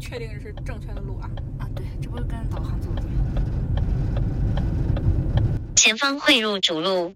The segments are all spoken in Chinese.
确定是正确的路啊！啊，对，这不是跟导航走的吗？前方汇入主路。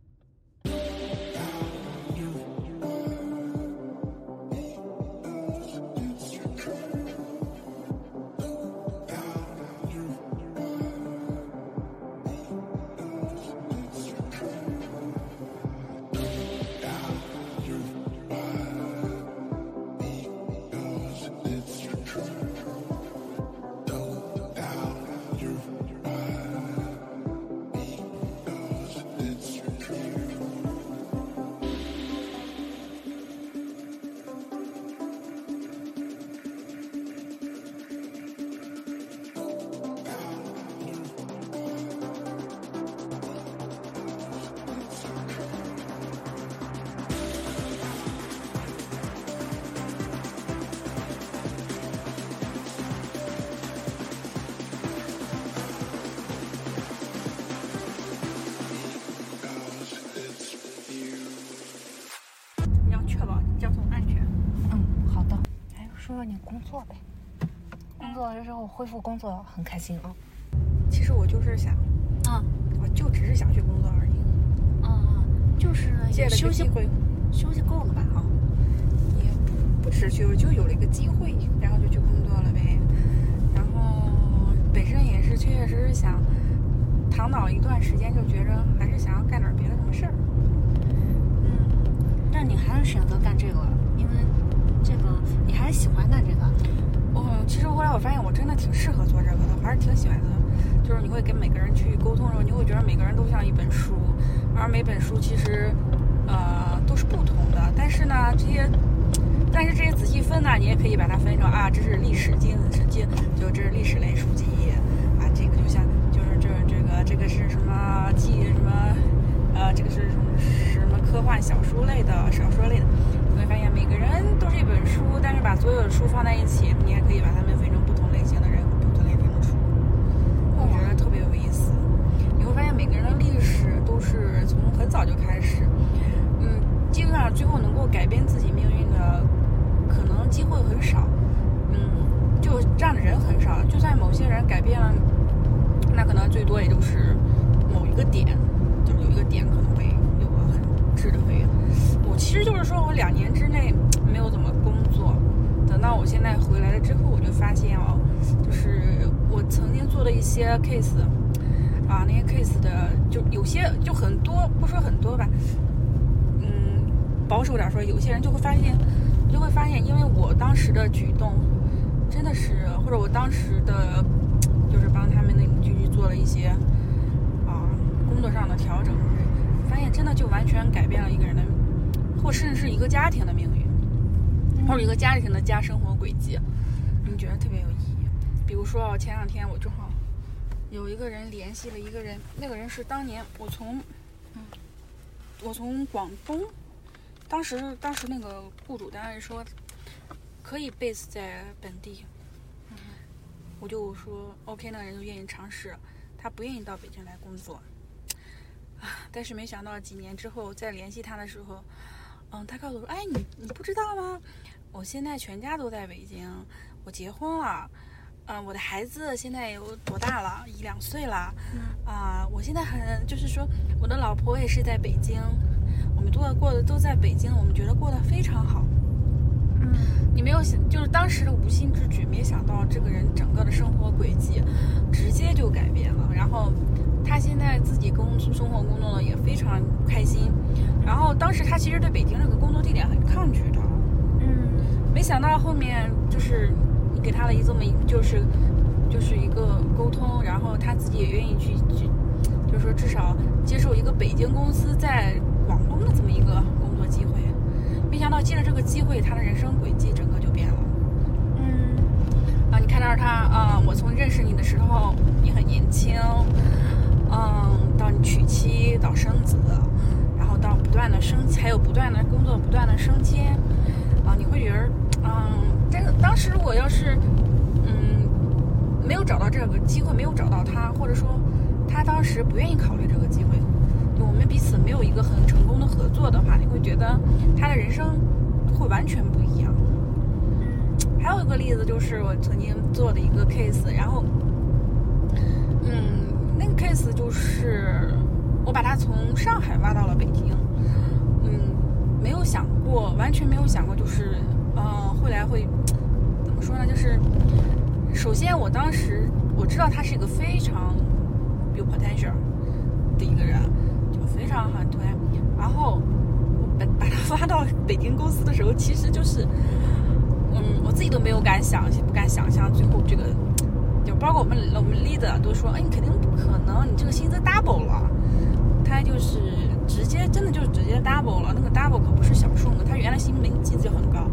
恢复工作很开心啊。其实我就是想，啊我就只是想去工作而已，啊，就是休息会，休息够了吧？啊，也不只是就有了一个机会，然后就去工作了呗。然后本身也是确确实实想躺倒一段时间，就觉着还是想要干点别的什么事儿。嗯，但你还是选择干这个，因为这个你还是喜欢干这个。我其实后来我发现我真挺适合做这个的，我还是挺喜欢的。就是你会跟每个人去沟通的时候，你会觉得每个人都像一本书，而每本书其实呃都是不同的。但是呢，这些但是这些仔细分呢，你也可以把它分成啊，这是历史经史经，就这是历史类书籍啊，这个就像就是这这个这个是什么记什么呃，这个是什么什么科幻小说类的小说类的。你会发现每个人都是一本书，但是把所有的书放在一起，你还可以把它们分成不同类型的人和不同类型的书。我觉得特别有意思。你会发现每个人的历史都是从很早就开始，嗯，基本上最后能够改变自己命运的可能机会很少，嗯，就这样的人很少。就算某些人改变了，那可能最多也就是某一个点，就是有一个点可能会有个很质的飞跃。我其实就是说我两年之内没有怎么工作，等到我现在回来了之后，我就发现哦，就是我曾经做的一些 case，啊，那些 case 的就有些就很多，不说很多吧，嗯，保守点说，有些人就会发现，就会发现，因为我当时的举动，真的是，或者我当时的，就是帮他们那个剧做了一些啊工作上的调整，发现真的就完全改变了一个人的，或甚至是一个家庭的命运，或者一个家庭的家生活轨迹，你觉得特别有意义。比如说啊前两天我正好有一个人联系了一个是当年我从，嗯，我从广东，当时当时那个雇主单位说可以 base 在本地，我就说 OK，那个人就愿意尝试，他不愿意到北京来工作，啊，但是没想到几年之后再联系他的时候，嗯，他告诉我说，哎，你你不知道吗？我现在全家都在北京，我结婚了。嗯、我的孩子现在有多大了？一两岁了。啊、我现在很就是说，我的老婆也是在北京，我们都过的都在北京，我们觉得过得非常好。嗯你没有想，就是当时的无心之举，没想到这个人整个的生活轨迹直接就改变了。然后他现在自己工生活工作呢也非常开心。然后当时他其实对北京这个工作地点很抗拒的，嗯没想到后面就是你给他的一这么一就是就是一个沟通，然后他自己也愿意去去，就是说至少接受一个北京公司在广东的这么一个工作机会。没想到借着这个机会，他的人生轨迹整个就变了。嗯啊，你看到他啊、我从认识你的时候，你很年轻，嗯，到你娶妻，到生子，然后到不断的升，还有不断的工作不断的升迁，啊，你会觉得，嗯，这个当时我要是，嗯，没有找到这个机会，没有找到他，或者说他当时不愿意考虑这个机会，就我们彼此没有一个很成功的合作的话，你会觉得他的人生会完全不一样。嗯还有一个例子就是我曾经做的一个 case，然后，嗯，那个 case 就是我把他从上海挖到了北京，嗯，没有想过，完全没有想过，就是，呃，后来会说呢？就是首先我当时我知道他是一个非常有 potential 的一个人，就非常很对，然后我把把他发到北京公司的时候，其实就是。嗯，我自己都没有敢想，不敢想象最后这个，就包括我们我们 leader 都说，哎，你肯定不可能，你这个薪资 double 了。他就是直接，真的就直接 double 了，那个 double 可不是小数目，他原来薪龄薪资就很高，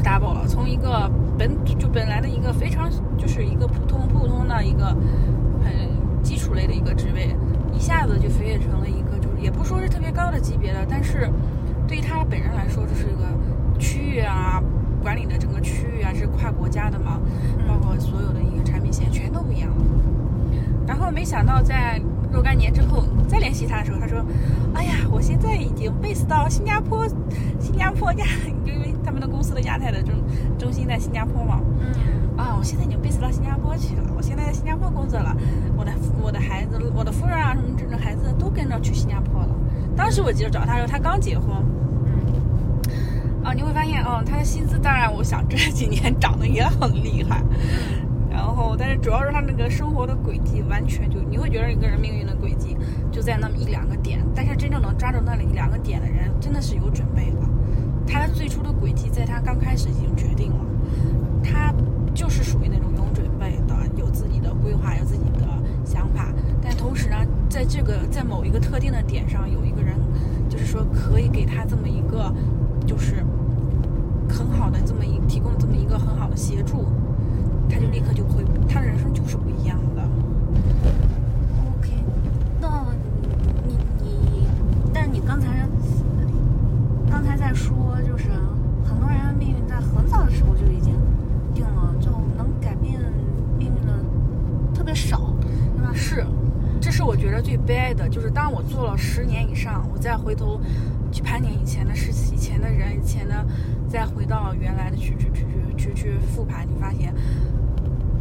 就是 double 了，从一个本就本来的一个非常就是一个普通普通的一个很基础类的一个职位，一下子就飞跃成了一个就是也不说是特别高的级别的，但是对于他本人来说，这是一个。区域啊，管理的整个区域啊是跨国家的嘛，包括所有的一个产品线全都不一样了。然后没想到在若干年之后再联系他的时候，他说：“哎呀，我现在已经 base 到新加坡，新加坡亚，因为他们的公司的亚太的中中心在新加坡嘛。嗯，啊，我现在已经 base 到新加坡去了，我现在在新加坡工作了，我的我的孩子，我的夫人啊什么这种孩子都跟着去新加坡了。当时我记得找他时候，他刚结婚。”嗯啊，你会发现，哦，他的薪资当然，我想这几年涨得也很厉害。然后，但是主要是他那个生活的轨迹，完全就你会觉得一个人命运的轨迹就在那么一两个点。但是真正能抓住那里两个点的人，真的是有准备的。他最初的轨迹在他刚开始已经决定了，他就是属于那种有准备的，有自己的规划，有自己的想法。但同时呢，在这个在某一个特定的点上，有一个人，就是说可以给他这么一个。就是很好的这么一提供这么一个很好的协助，他就立刻就会，他的人生就是不一样的。说，就是很多人的命运在很早的时候就已经定了，就能改变命运的特别少，那？是，这是我觉得最悲哀的，就是当我做了十年以上，我再回头。去盘点以前的事情，以前的人，以前的，再回到原来的去去去去去去复盘，你发现，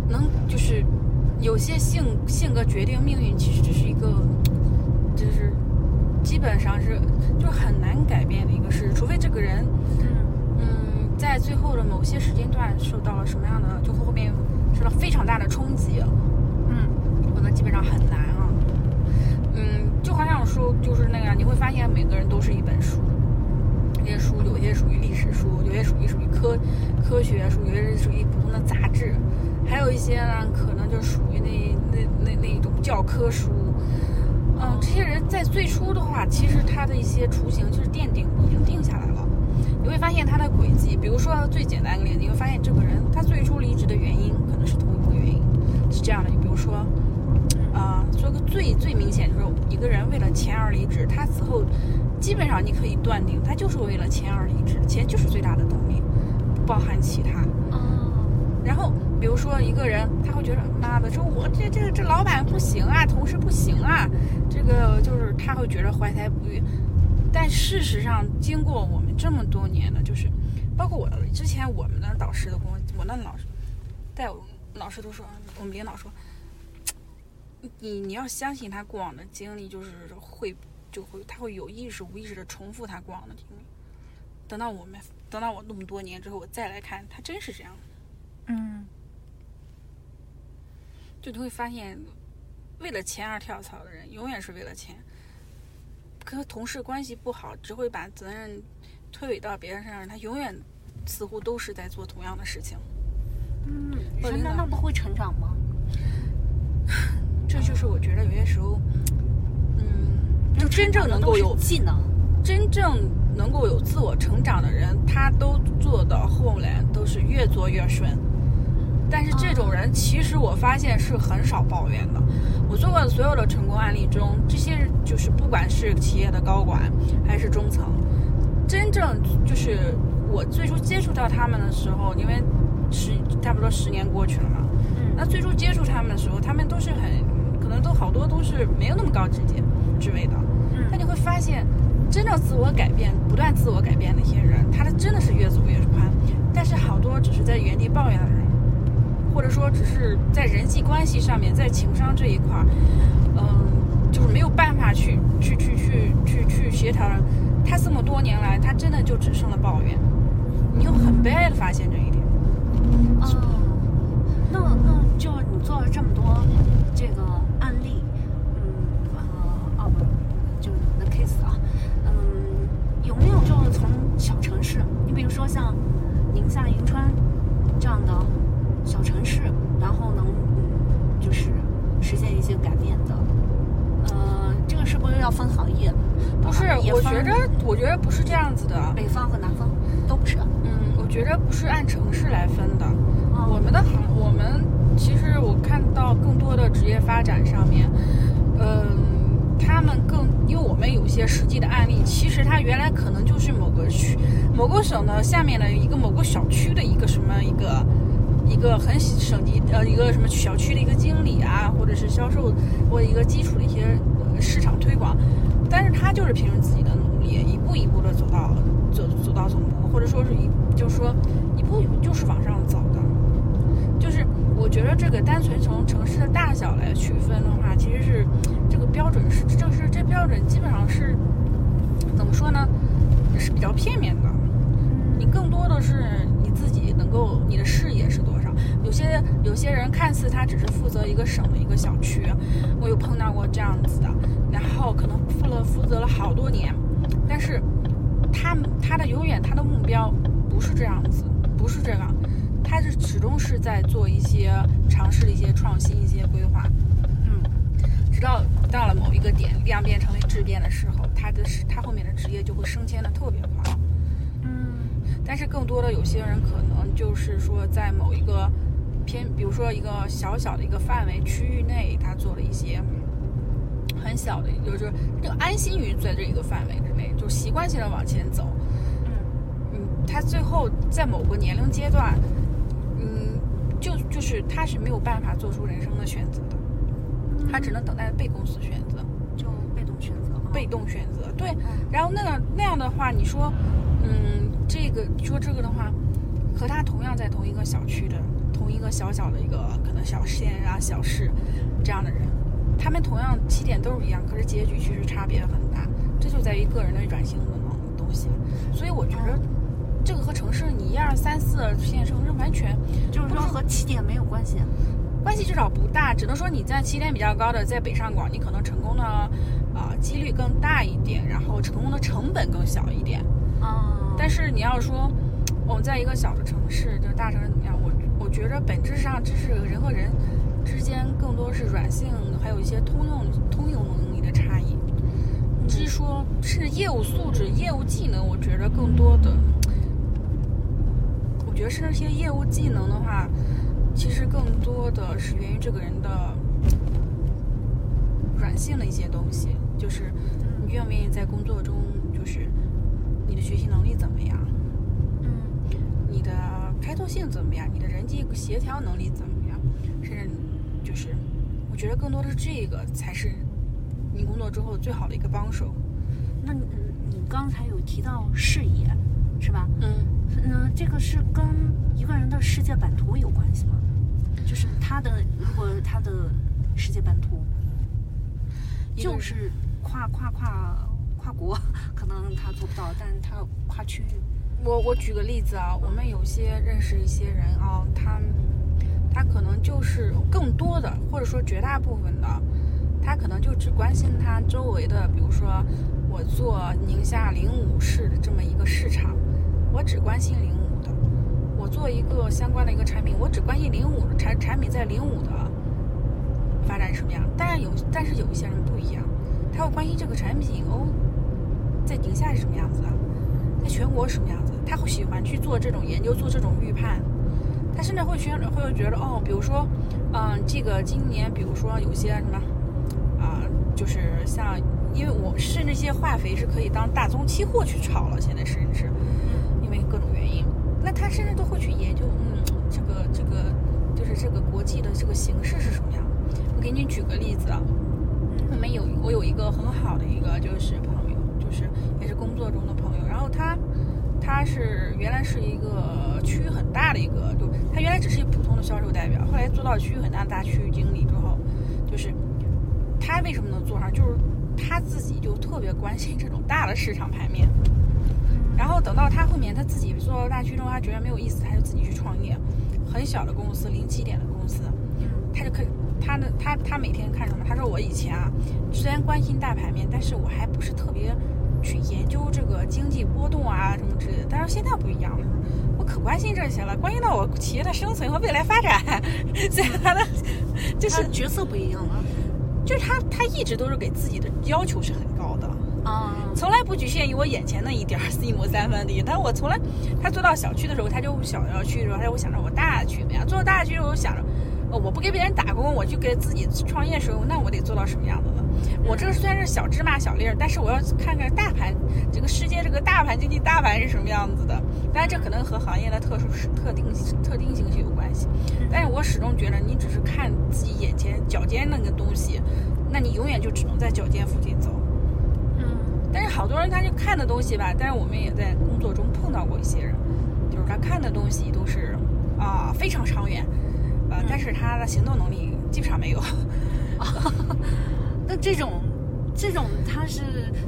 能就是有些性性格决定命运，其实这是一个，就是基本上是就很难改变的一个事，除非这个人，嗯，在最后的某些时间段受到了什么样的，就后面受到非常大的冲击，嗯，可能基本上很难啊。嗯，就好像书就是那样，你会发现每个人都是一本书，这些书有些属于历史书，有些属于属于科科学书，有些是属于普通的杂志，还有一些呢，可能就属于那那那那一种教科书。嗯，这些人在最初的话，其实他的一些雏形就是奠定已经定下来了。你会发现他的轨迹，比如说最简单一个例子，你会发现这个人他最初离职的原因可能是同一个原因，是这样的。你比如说。啊，说个最最明显就是一个人为了钱而离职，他此后基本上你可以断定，他就是为了钱而离职，钱就是最大的动力，不包含其他。哦。然后比如说一个人，他会觉得妈的，说我这这这老板不行啊，同事不行啊，这个就是他会觉得怀才不遇。但事实上，经过我们这么多年的，就是包括我之前我们的导师的工，我那老师带我老师都说，我们领导说。你你要相信他过往的经历，就是会就会他会有意识无意识的重复他过往的经历。等到我们等到我那么多年之后，我再来看，他真是这样。嗯。就你会发现，为了钱而跳槽的人，永远是为了钱。和同事关系不好，只会把责任推诿到别人身上，他永远似乎都是在做同样的事情。嗯，人难道不会成长吗？这就是我觉得有些时候，嗯，就真正能够有技能，真正能够有自我成长的人，他都做到后来都是越做越顺。但是这种人，其实我发现是很少抱怨的。我做过的所有的成功案例中，这些就是不管是企业的高管还是中层，真正就是我最初接触到他们的时候，因为十差不多十年过去了嘛，那最初接触他们的时候，他们都是很。可能都好多都是没有那么高职阶职位的，那你会发现，真正自我改变、不断自我改变那些人，他的真的是越走越宽。但是好多只是在原地抱怨的人，或者说只是在人际关系上面，在情商这一块儿，嗯，就是没有办法去去去去去去协调。他这么多年来，他真的就只剩了抱怨，你又很悲哀的发现这一点。哦，那那就你做了这么多这个案例，嗯呃哦不，就你的 case 啊，嗯，有没有就是从小城市，你比如说像宁夏银川这样的小城市，然后能嗯就是实现一些改变的？呃，这个是不是要分行业？不是，我觉着，我觉得不是这样子的。北方和南方都不是。嗯，我觉着不是按城市来分的。哦我们的行，我们其实我看到更多的职业发展上面，嗯，他们更，因为我们有些实际的案例，其实它原来可能就是某个区、某个省的下面的一个某个小区的一个什么一个一个很省级呃一个什么小区的一个经理啊，或者是销售或者一个基础的一些呃市场推广，但是他就是凭着自己的努力，一步一步的走到走走到总部，或者说是一就是说一步一步就是往上走的。就是我觉得这个单纯从城市的大小来区分的话，其实是这个标准是就是这标准基本上是怎么说呢？是比较片面的。你更多的是你自己能够你的视野是多。有些有些人看似他只是负责一个省的一个小区，我有碰到过这样子的，然后可能负了负责了好多年，但是他们他的永远他的目标不是这样子，不是这样，他是始终是在做一些尝试一些创新一些规划，嗯，直到到了某一个点量变成为质变的时候，他的他后面的职业就会升迁的特别快。嗯但是更多的有些人可能就是说，在某一个偏，比如说一个小小的一个范围区域内，他做了一些很小的，就是就安心于在这一个范围之内，就习惯性的往前走。嗯嗯，他最后在某个年龄阶段，嗯，就就是他是没有办法做出人生的选择的，他只能等待被公司选择。就被动选择。被动选择，对。嗯然后那个那样的话，你说，嗯，这个你说这个的话，和他同样在同一个小区的，同一个小小的一个可能小县啊、小市这样的人，他们同样起点都是一样，可是结局其实差别很大。这就在于个人的转型的东东西。所以我觉得，这个和城市你一二三四线城市完全就是说和起点没有关系。关系至少不大，只能说你在起点比较高的，在北上广，你可能成功的啊、几率更大一点，然后成功的成本更小一点。啊，但是你要说我们在一个小的城市，就是大城市怎么样？我我觉着本质上这是人和人之间更多是软性，还有一些通用通用能力的差异。至于说甚至业务素质、业务技能，我觉得更多的，我觉得是那些业务技能的话，其实更多的是源于这个人的软性的一些东西，就是你愿不愿意在工作中，就是你的学习能力怎么样，嗯。你的开拓性怎么样，你的人际协调能力怎么样，甚至就是，我觉得更多的是这个才是你工作之后最好的一个帮手。那你你刚才有提到视野，是吧？嗯，嗯，这个是跟一个人的世界版图有关系吗？就是他的，如果他的世界版图就是跨跨跨跨国，可能他做不到，但是他跨区域，我我举个例子啊，我们有些认识一些人啊，他他可能就是更多的，或者说绝大部分的，他可能就只关心他周围的，比如说我做宁夏灵武市的这么一个市场，我只关心灵武的；我做一个相关的一个产品，我只关心灵武产产品在灵武的发展什么样。但是有，但是有一些人不一样，他会关心这个产品哦，在宁夏是什么样子的。在全国什么样子，他会喜欢去做这种研究，做这种预判。他甚至会觉，会觉得哦，比如说，嗯、这个今年，比如说有些什么，啊、就是像，因为我甚至一些化肥是可以当大宗期货去炒了，现在甚至，因为各种原因，那他甚至都会去研究，嗯，这个这个就是这个国际的这个形势是什么样。我给你举个例子啊，我们有我有一个很好的一个就是朋友，就是也是工作中的朋友，然然后他他是原来是一个区域很大的一个，就他原来只是一个普通的销售代表，后来做到区域很大的大区域经理之后，就是他为什么能做上，就是他自己就特别关心这种大的市场盘面。然后等到他后面他自己做到大区之后，他觉得没有意思，他就自己去创业，很小的公司，零起点的公司，他就可以他呢他他每天看什么？他说我以前啊，虽然关心大盘面，但是我还不是特别去研究这个经济波动啊什么之类的。但是现在不一样了，我可关心这些了，关心到我企业的生存和未来发展。所以他的就是角色不一样了就是他他一直都是给自己的要求是很高的。啊。从来不局限于我眼前那一点儿 一亩三分地，但我从来，他做到小区的时候，他就想要去的时候，他就会想着我大区怎么样，做到大区的时候，想着，呃，我不给别人打工，我就给自己创业的时候，那我得做到什么样子呢？我这个虽然是小芝麻小粒儿，但是我要看看大盘，这个世界这个大盘经济大盘是什么样子的。当然，这可能和行业的特殊特定特定性是有关系，但是我始终觉得，你只是看自己眼前脚尖那个东西，那你永远就只能在脚尖附近走。嗯但是好多人他就看的东西吧，但是我们也在工作中碰到过一些人，就是他看的东西都是啊、非常长远，呃，嗯但是他的行动能力基本上没有。那这种，这种他是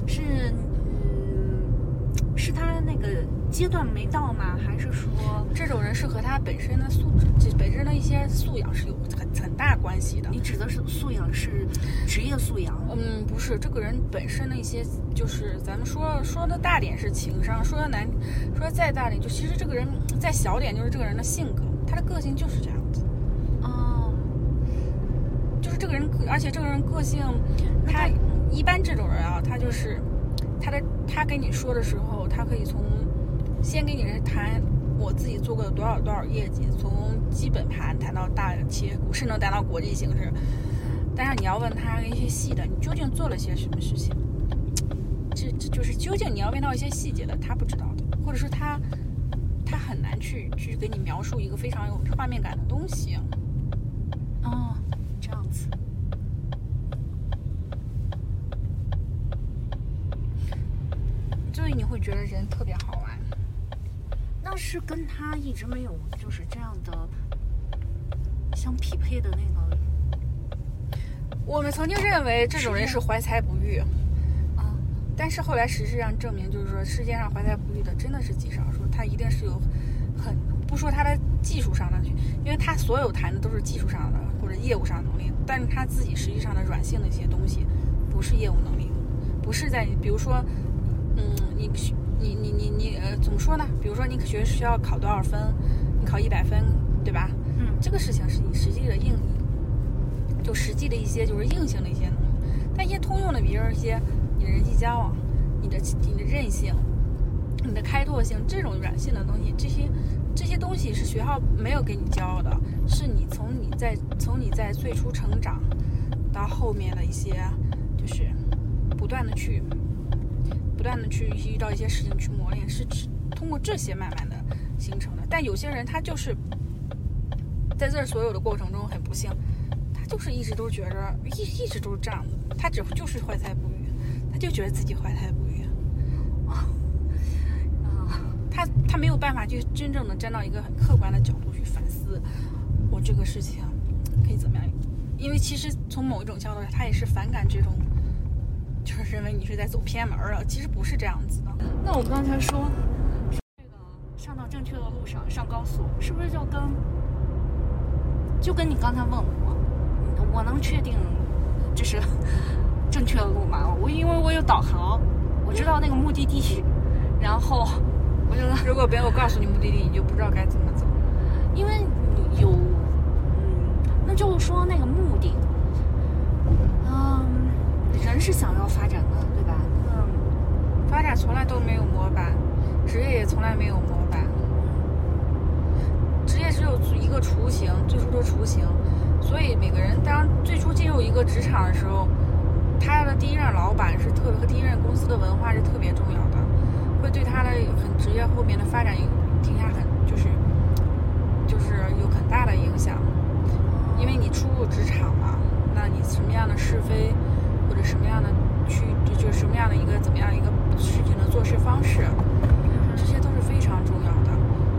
是嗯，是他那个阶段没到吗？还是说这种人是和他本身的素质，这本身的一些素养是有很很大关系的。你指的是素养是职业素养？嗯，不是，这个人本身的一些，就是咱们说说的大点是情商，说的难，说的再大点，就其实这个人再小点就是这个人的性格，他的个性就是这样子。哦，就是这个人，而且这个人个性，他一般这种人啊，他就是他的他跟你说的时候，他可以从先跟你谈我自己做过多少多少业绩，从基本盘谈到大企业股，甚至能谈到国际形势。但是你要问他一些细的，你究竟做了些什么事情？这这就是究竟你要问到一些细节的，他不知道的，或者说他他很难去去给你描述一个非常有画面感的东西。哦，这样子。所以你会觉得人特别好玩。那是跟他一直没有就是这样的相匹配的那个我们曾经认为这种人是怀才不遇，啊，但是后来实质上证明，就是说世界上怀才不遇的真的是极少数，他一定是有很不说他的技术上的，因为他所有谈的都是技术上的或者业务上的能力，但是他自己实际上的软性的一些东西，不是业务能力，不是在比如说，嗯，你你你你你呃怎么说呢？比如说你学需要考多少分，你考一百分，对吧？嗯这个事情是你实际的应，就实际的一些就是硬性的一些能力，但一些通用的，比如说一些你的人际交往、你的你的韧性、你的开拓性这种软性的东西，这些这些东西是学校没有给你教的，是你从你在从你在最初成长到后面的一些，就是不断的去不断的去遇到一些事情去磨练，是通过这些慢慢的形成的。但有些人他就是在这所有的过程中很不幸，他就是一直都觉着一一直都是这样的，他只就是怀才不遇，他就觉得自己怀才不遇。啊，他他没有办法去真正的站到一个很客观的角度去反思，我这个事情可以怎么样？因为其实从某一种角度，他也是反感这种，就是认为你是在走偏门了。其实不是这样子的。那我刚才说这个上到正确的路上，上高速，是不是就跟就跟你刚才问我，我能确定这是正确的路吗？我因为我有导航，我知道那个目的地，然后我就如果没有告诉你目的地，你就不知道该怎么走。因为你有，就说那个目的，嗯，人是想要发展的，对吧？嗯，发展从来都没有模板，职业也从来没有模板。职业只有一个雏形，最初的雏形。所以每个人当最初进入一个职场的时候，他的第一任老板是特别和第一任公司的文化是特别重要的，会对他的很职业后面的发展有停下很就是就是有很大的影响。因为你初入职场嘛，那你什么样的是非，或者什么样的去就就什么样的一个怎么样一个事情的做事方式，这些都是非常重要的。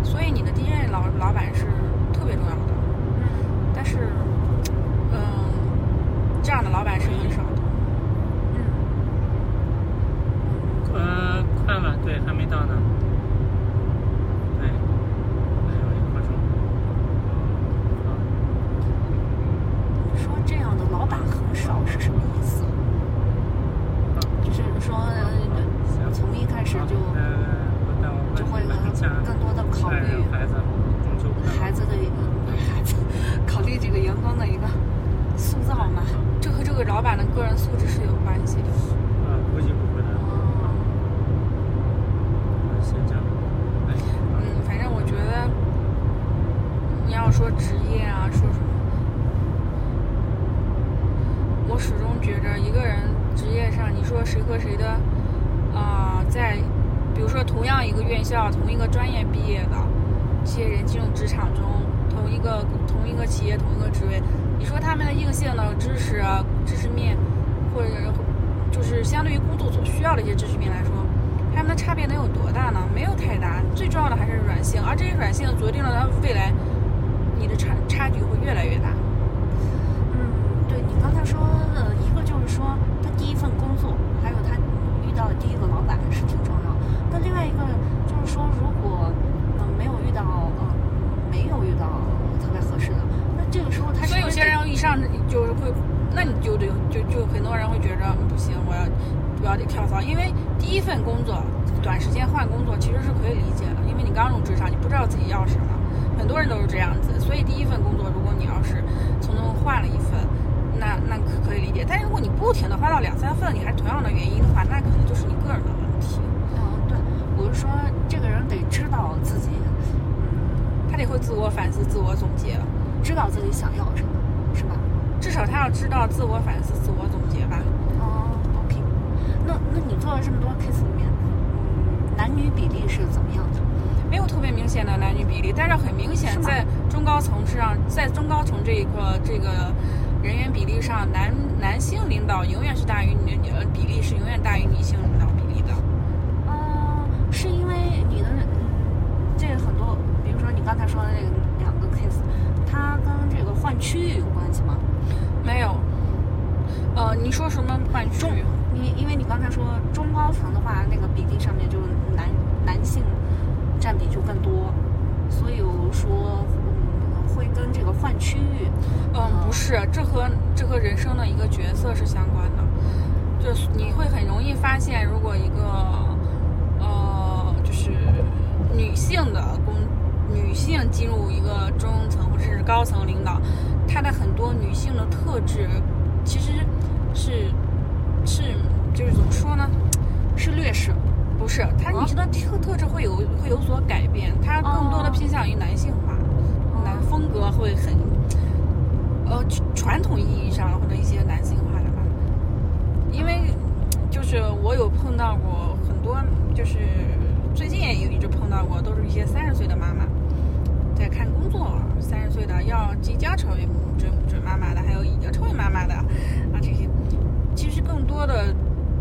所以你的第一任老老板是特别重要的。嗯。但是，嗯，这样的老板是很少的。嗯。呃，快了，对，还没到呢。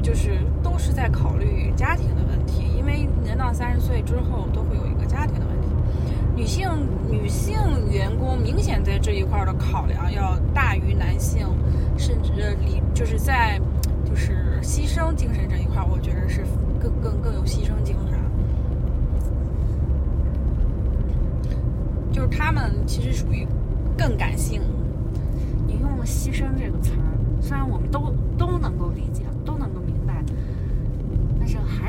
就是都是在考虑家庭的问题，因为人到三十岁之后都会有一个家庭的问题。女性女性员工明显在这一块的考量要大于男性，甚至理就是在就是牺牲精神这一块，我觉得是更更更有牺牲精神。就是他们其实属于更感性，你用了“牺牲”这个词儿，虽然我们都都能够理解，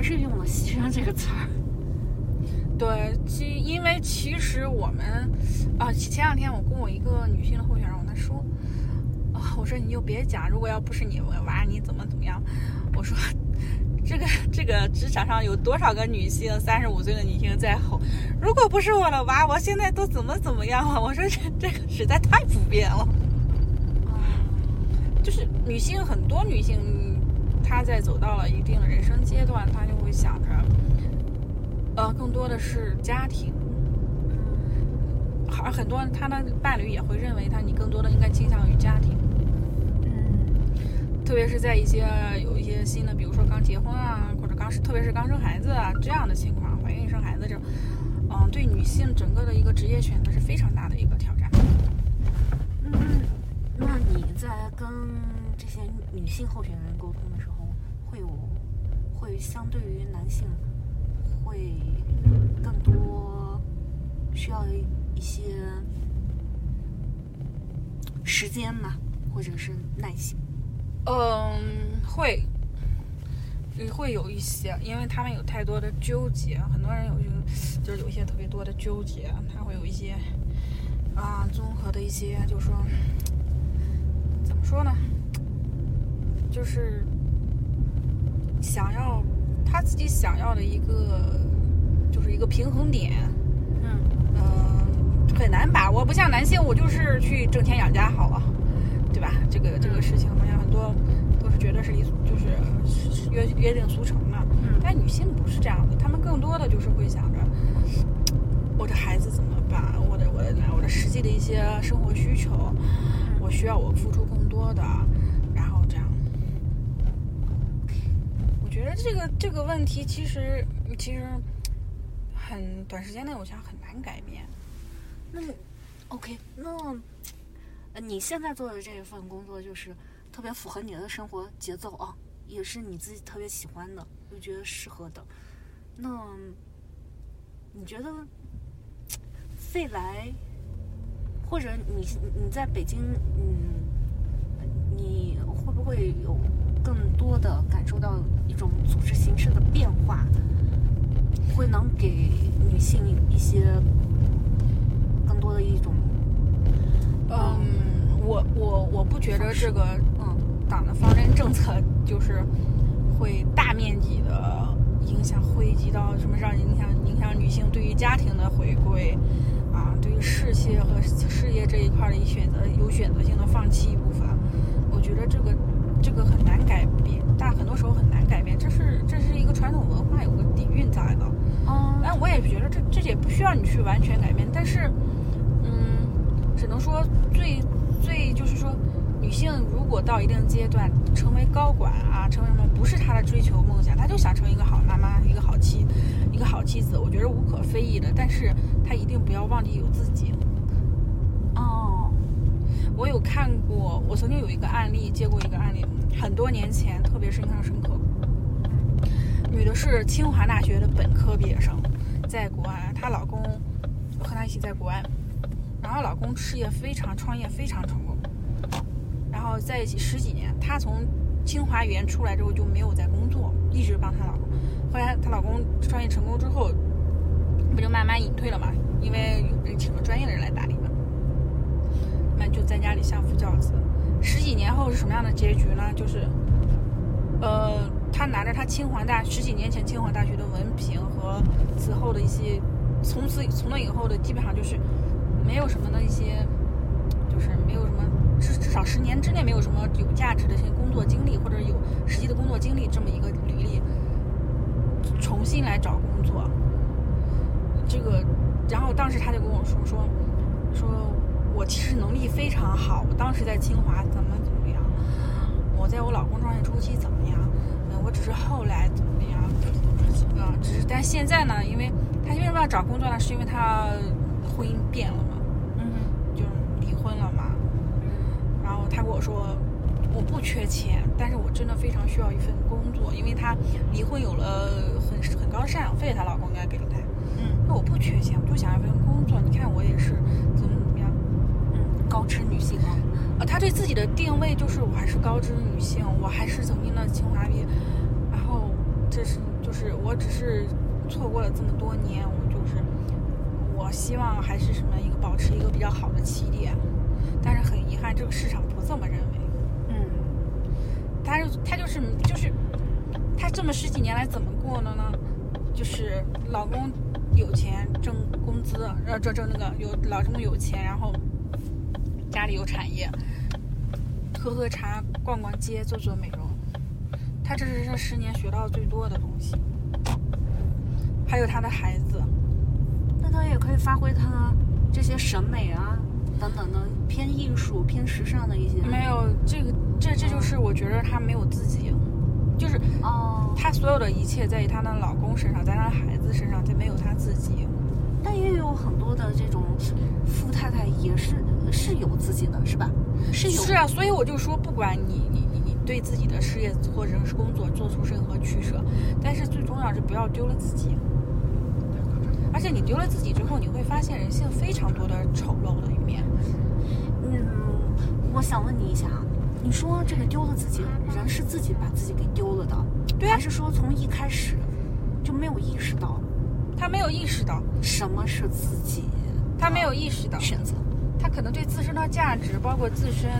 还是用了“牺牲”这个词儿。对，其因为其实我们啊，前两天我跟我一个女性的候选人，我在说啊，我说你就别讲，如果要不是你我娃，你怎么怎么样？我说 这个这个职场上有多少个女性，三十五岁的女性在吼，如果不是我的娃，我现在都怎么怎么样了？我说这这个实在太普遍了，啊就是女性很多女性，她在走到了一定的人生阶段，他就会想着。呃，更多的是家庭，而很多他的伴侣也会认为他你更多的应该倾向于家庭，嗯特别是在一些有一些新的，比如说刚结婚啊，或者刚特别是刚生孩子啊这样的情况，怀孕生孩子这种，嗯、对女性整个的一个职业选择是非常大的一个挑战。嗯，那你在跟这些女性候选人沟通会相对于男性会更多需要一些时间嘛，或者是耐心。嗯，会，也会有一些，因为他们有太多的纠结，很多人有就就是有一些特别多的纠结，他会有一些啊综合的一些，就是说怎么说呢，就是想要他自己想要的一个就是一个平衡点，嗯。嗯，很难把握，不像男性，我就是去挣钱养家好了，对吧？这个这个事情好像很多都是觉得是理就是约约定俗成的，嗯。但女性不是这样的，她们更多的就是会想着，我的孩子怎么办？我的我的我的实际的一些生活需求，我需要我付出更多的，然后这样。我我觉得这个这个问题其实其实很短时间内，我想很难改变。那 OK，那你现在做的这一份工作就是特别符合你的生活节奏啊，也是你自己特别喜欢的，又觉得适合的。那你觉得未来，或者你你在北京，嗯，你会不会有更多的感受到一种组织形式的变化？会能给女性一些更多的一种，嗯，我我我不觉得这个嗯党的方针政策就是会大面积的影响汇集到什么上影响影响女性对于家庭的回归啊，对于事业和事业这一块的一选择有选择性的放弃一部分，我觉得这个这个很难改变，但很多时候很难改变，这是这是一个传统文化有个底蕴在的。哦但我也觉得这这也不需要你去完全改变，但是，嗯，只能说最最就是说，女性如果到一定阶段成为高管啊，成为什么不是她的追求梦想，她就想成一个好妈妈，一个好妻，一个好妻子，我觉得无可非议的。但是她一定不要忘记有自己。我有看过，我曾经有一个案例，接过一个案例，很多年前，特别是印象深刻。女的是清华大学的本科毕业生，在国外，她老公和她一起在国外，然后老公事业非常，创业非常成功，然后在一起十几年。她从清华园出来之后就没有再工作，一直帮她老公。后来她老公创业成功之后，不就慢慢隐退了嘛？因为有人请了专业的人来打理。就在家里相夫教子。十几年后是什么样的结局呢？就是，呃，他拿着他清华大十几年前清华大学的文凭和此后的一些，从此从那以后的基本上就是没有什么的一些，就是没有什么至至少十年之内没有什么有价值的一些工作经历或者有实际的工作经历这么一个履历，重新来找工作。这个，然后当时他就跟我说说说。我其实能力非常好，我当时在清华怎么怎么样，我在我老公创业初期怎么样，嗯，我只是后来怎么样，啊，只是但现在呢，因为他为什么要找工作呢？是因为他婚姻变了嘛，嗯就是离婚了嘛，然后他跟我说，我不缺钱，但是我真的非常需要一份工作，因为他离婚有了很很高的赡养费，她老公应该给了他，嗯那我不缺钱，我就想要一份工作，你看我也是高知女性啊，呃，他对自己的定位就是我还是高知女性，我还是曾经的清华毕业，然后这是就是我只是错过了这么多年，我就是我希望还是什么一个保持一个比较好的起点，但是很遗憾这个市场不这么认为，嗯。他就他就是就是她这么十几年来怎么过的呢？就是老公有钱挣工资，呃，挣挣那个有老公有钱，然后家里有产业，喝喝茶、逛逛街、做做美容，他这是这十年学到最多的东西。还有他的孩子，那她也可以发挥她这些审美啊等等的偏艺术、偏时尚的一些。没有这个，这这就是我觉得他没有自己，就是哦，她所有的一切在于她的老公身上，在她的孩子身上，她没有她自己。但也有很多的这种富太太也是是有自己的，是吧？是有是啊，所以我就说，不管你你你你对自己的事业或者是工作做出任何取舍，但是最重要是不要丢了自己。而且你丢了自己之后，你会发现人性非常多的丑陋的一面。嗯，我想问你一下啊，你说这个丢了自己，人是自己把自己给丢了的，对啊还是说从一开始就没有意识到他没有意识到，什么是自己他没有意识到，选择？他可能对自身的价值，包括自身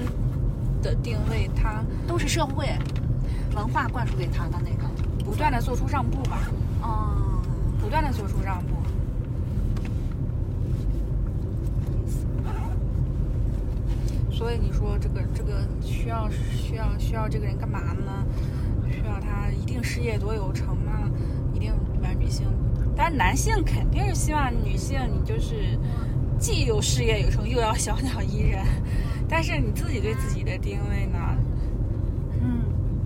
的定位，他都是社会文化灌输给他的那个。不断的做出让步吧，嗯，不断的做出让步。所以你说这个这个需要需要需要这个人干嘛呢？需要他一定事业多有成吗？一定玩女性？但是男性肯定是希望女性你就是既有事业有成，又要小鸟依人。但是你自己对自己的定位呢？嗯，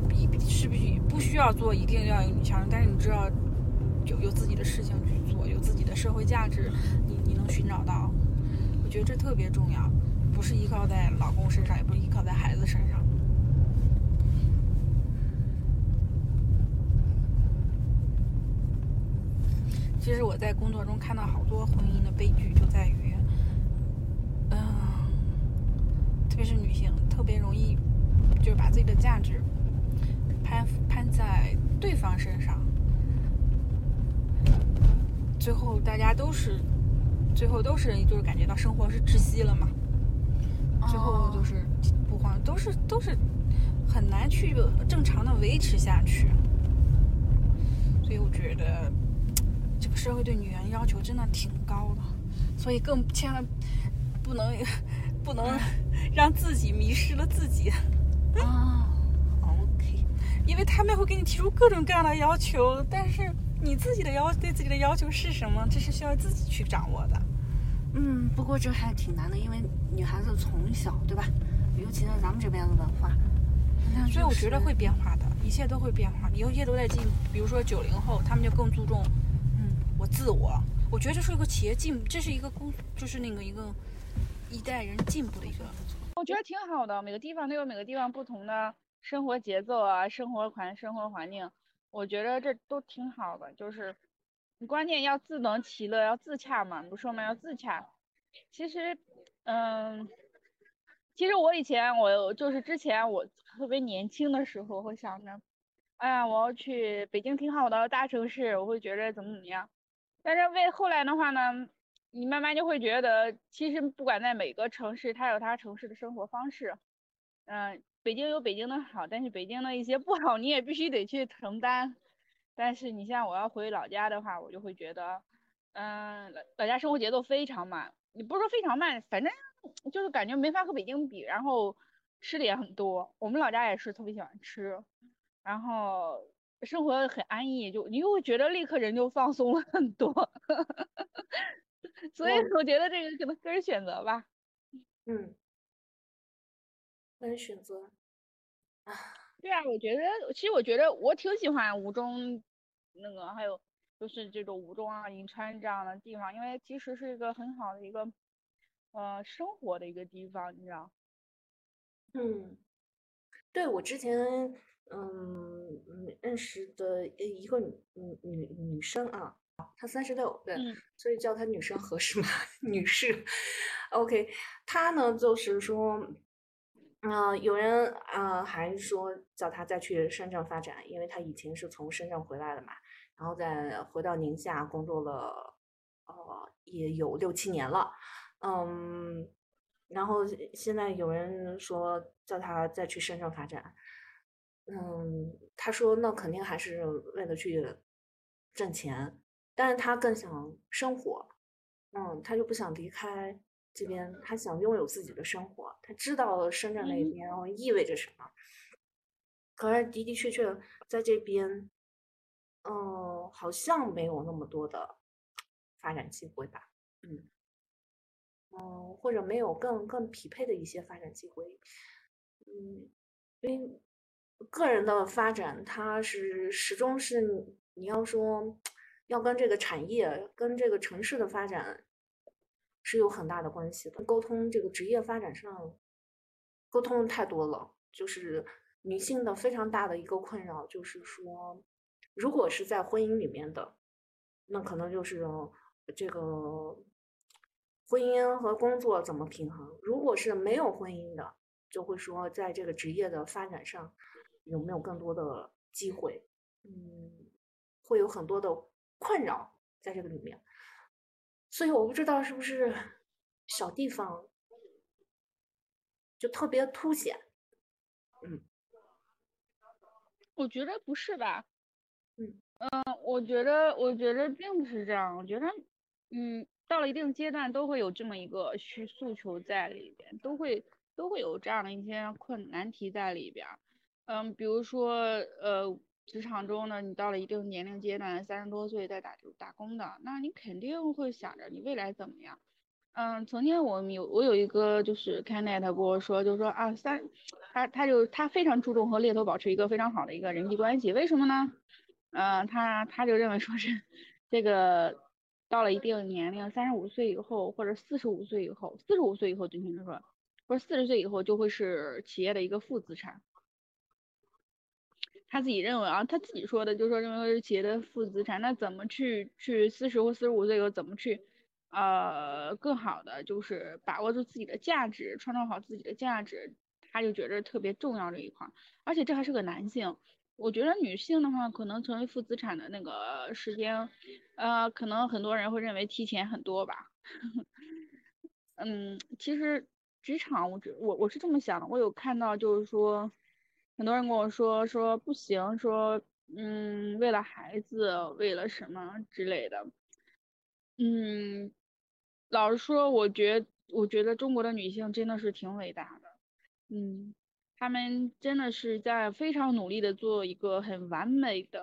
比是不是不需要做一定要有女强人，但是你知道有有自己的事情去做，有自己的社会价值，你你能寻找到，我觉得这特别重要，不是依靠在老公身上，也不是依靠在孩子身上。其实我在工作中看到好多婚姻的悲剧，就在于，嗯、特别是女性，特别容易就是把自己的价值攀攀在对方身上，最后大家都是，最后都是就是感觉到生活是窒息了嘛，最后就是不慌，都是都是很难去正常的维持下去，所以我觉得这个社会对女人要求真的挺高的，所以更千万不能 不能让自己迷失了自己。啊，OK，因为他们会给你提出各种各样的要求，但是你自己的要对自己的要求是什么，这是需要自己去掌握的。嗯，不过这还挺难的，因为女孩子从小对吧，尤其是咱们这边的文化，所以我觉得会变化的，一切都会变化，有一切都在进步。比如说九零后，他们就更注重，嗯，我自我。我觉得这是一个企业进，这是一个公，就是那个一个一代人进步的一个。我觉得挺好的，每个地方都有每个地方不同的生活节奏啊，生活环生活环境，我觉得这都挺好的。就是你关键要自能其乐，要自洽嘛，不说嘛，要自洽。其实，嗯，其实我以前我就是之前我特别年轻的时候会想着，哎呀，我要去北京挺好的大城市，我会觉得怎么怎么样。但是为后来的话呢，你慢慢就会觉得，其实不管在每个城市，它有它城市的生活方式。嗯，北京有北京的好，但是北京的一些不好，你也必须得去承担。但是你像我要回老家的话，我就会觉得，嗯，老家生活节奏非常慢，你不是说非常慢，反正就是感觉没法和北京比。然后吃的也很多，我们老家也是特别喜欢吃，然后生活很安逸，就你就会觉得立刻人就放松了很多。所以我觉得这个可能个人选择吧。嗯，个人选择啊，对啊，我觉得其实我觉得我挺喜欢吴中那个，还有就是这种吴中啊、银川这样的地方，因为其实是一个很好的一个呃生活的一个地方，你知道。嗯，对我之前嗯嗯认识的一个女女女女生啊，她三十六，对，嗯所以叫她女生合适吗？女士，OK，她呢就是说，嗯、有人啊、还说叫她再去深圳发展，因为她以前是从深圳回来的嘛，然后再回到宁夏工作了，呃，也有六七年了，嗯。然后现现在有人说叫她再去深圳发展，嗯，她说那肯定还是为了去挣钱，但是他更想生活，嗯，他就不想离开这边，他想拥有自己的生活，他知道了深圳那嗯边意味着什么，可是的的确确在这边，嗯，好像没有那么多的发展机会吧，嗯。嗯，或者没有更更匹配的一些发展机会，嗯，因为个人的发展，它是始终是你你要说要跟这个产业、跟这个城市的发展是有很大的关系的。沟通这个职业发展上，沟通太多了，就是女性的非常大的一个困扰，就是说，如果是在婚姻里面的，那可能就是这个。婚姻和工作怎么平衡？如果是没有婚姻的，就会说在这个职业的发展上有没有更多的机会？嗯，会有很多的困扰在这个里面。所以我不知道是不是小地方就特别凸显。嗯我觉得不是吧？嗯嗯，我觉得我觉得并不是这样。我觉得，嗯，到了一定阶段都会有这么一个需诉求在里边，都会都会有这样的一些困难题在里边。嗯，比如说呃，职场中呢，你到了一定年龄阶段，三十多岁在打打工的，那你肯定会想着你未来怎么样。嗯，曾经我们有我有一个就是 candidate 跟我说，就说啊三，他他就他非常注重和猎头保持一个非常好的一个人际关系，为什么呢？嗯，他他就认为说是这个到了一定年龄，三十五岁以后或者四十五岁以后，四十五岁以后准确的说，或者四十岁以后就会是企业的一个负资产。他自己认为啊，他自己说的就是说认为是企业的负资产，那怎么去去四十或四十五岁以后怎么去？呃，更好的就是把握住自己的价值，创造好自己的价值，他就觉得特别重要这一块。而且这还是个男性，我觉得女性的话，可能成为负资产的那个时间，呃，可能很多人会认为提前很多吧。嗯，其实职场，我我我是这么想的，我有看到就是说，很多人跟我说说不行，说嗯，为了孩子，为了什么之类的，嗯。老实说，我觉我觉得中国的女性真的是挺伟大的，嗯，她们真的是在非常努力的做一个很完美的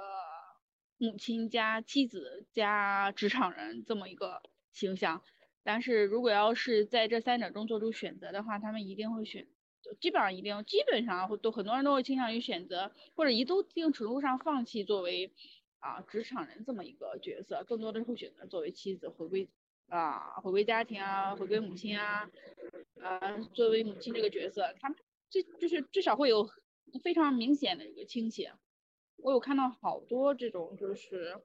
母亲加妻子加职场人这么一个形象。但是如果要是在这三者中做出选择的话，她们一定会选，基本上一定基本上都很多人都会倾向于选择或者一都一定程度上放弃作为啊职场人这么一个角色，更多的会选择作为妻子回归。啊，回归家庭啊，回归母亲啊，啊，作为母亲这个角色，他们这就是至少会有非常明显的一个倾斜。我有看到好多这种就是，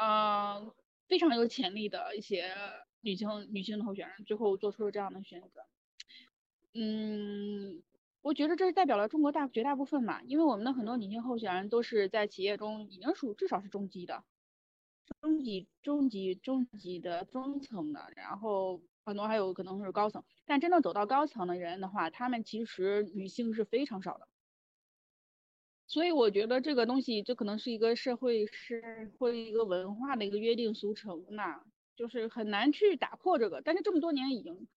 嗯，非常有潜力的一些女性女性的候选人，最后做出了这样的选择。嗯，我觉得这是代表了中国大绝大部分嘛，因为我们的很多女性候选人都是在企业中已经属至少是中级的。中级、中级、中级的中层的，然后很多还有可能是高层，但真正走到高层的人的话，他们其实女性是非常少的。所以我觉得这个东西，这可能是一个社会是会一个文化的一个约定俗成呐，就是很难去打破这个。但是这么多年已经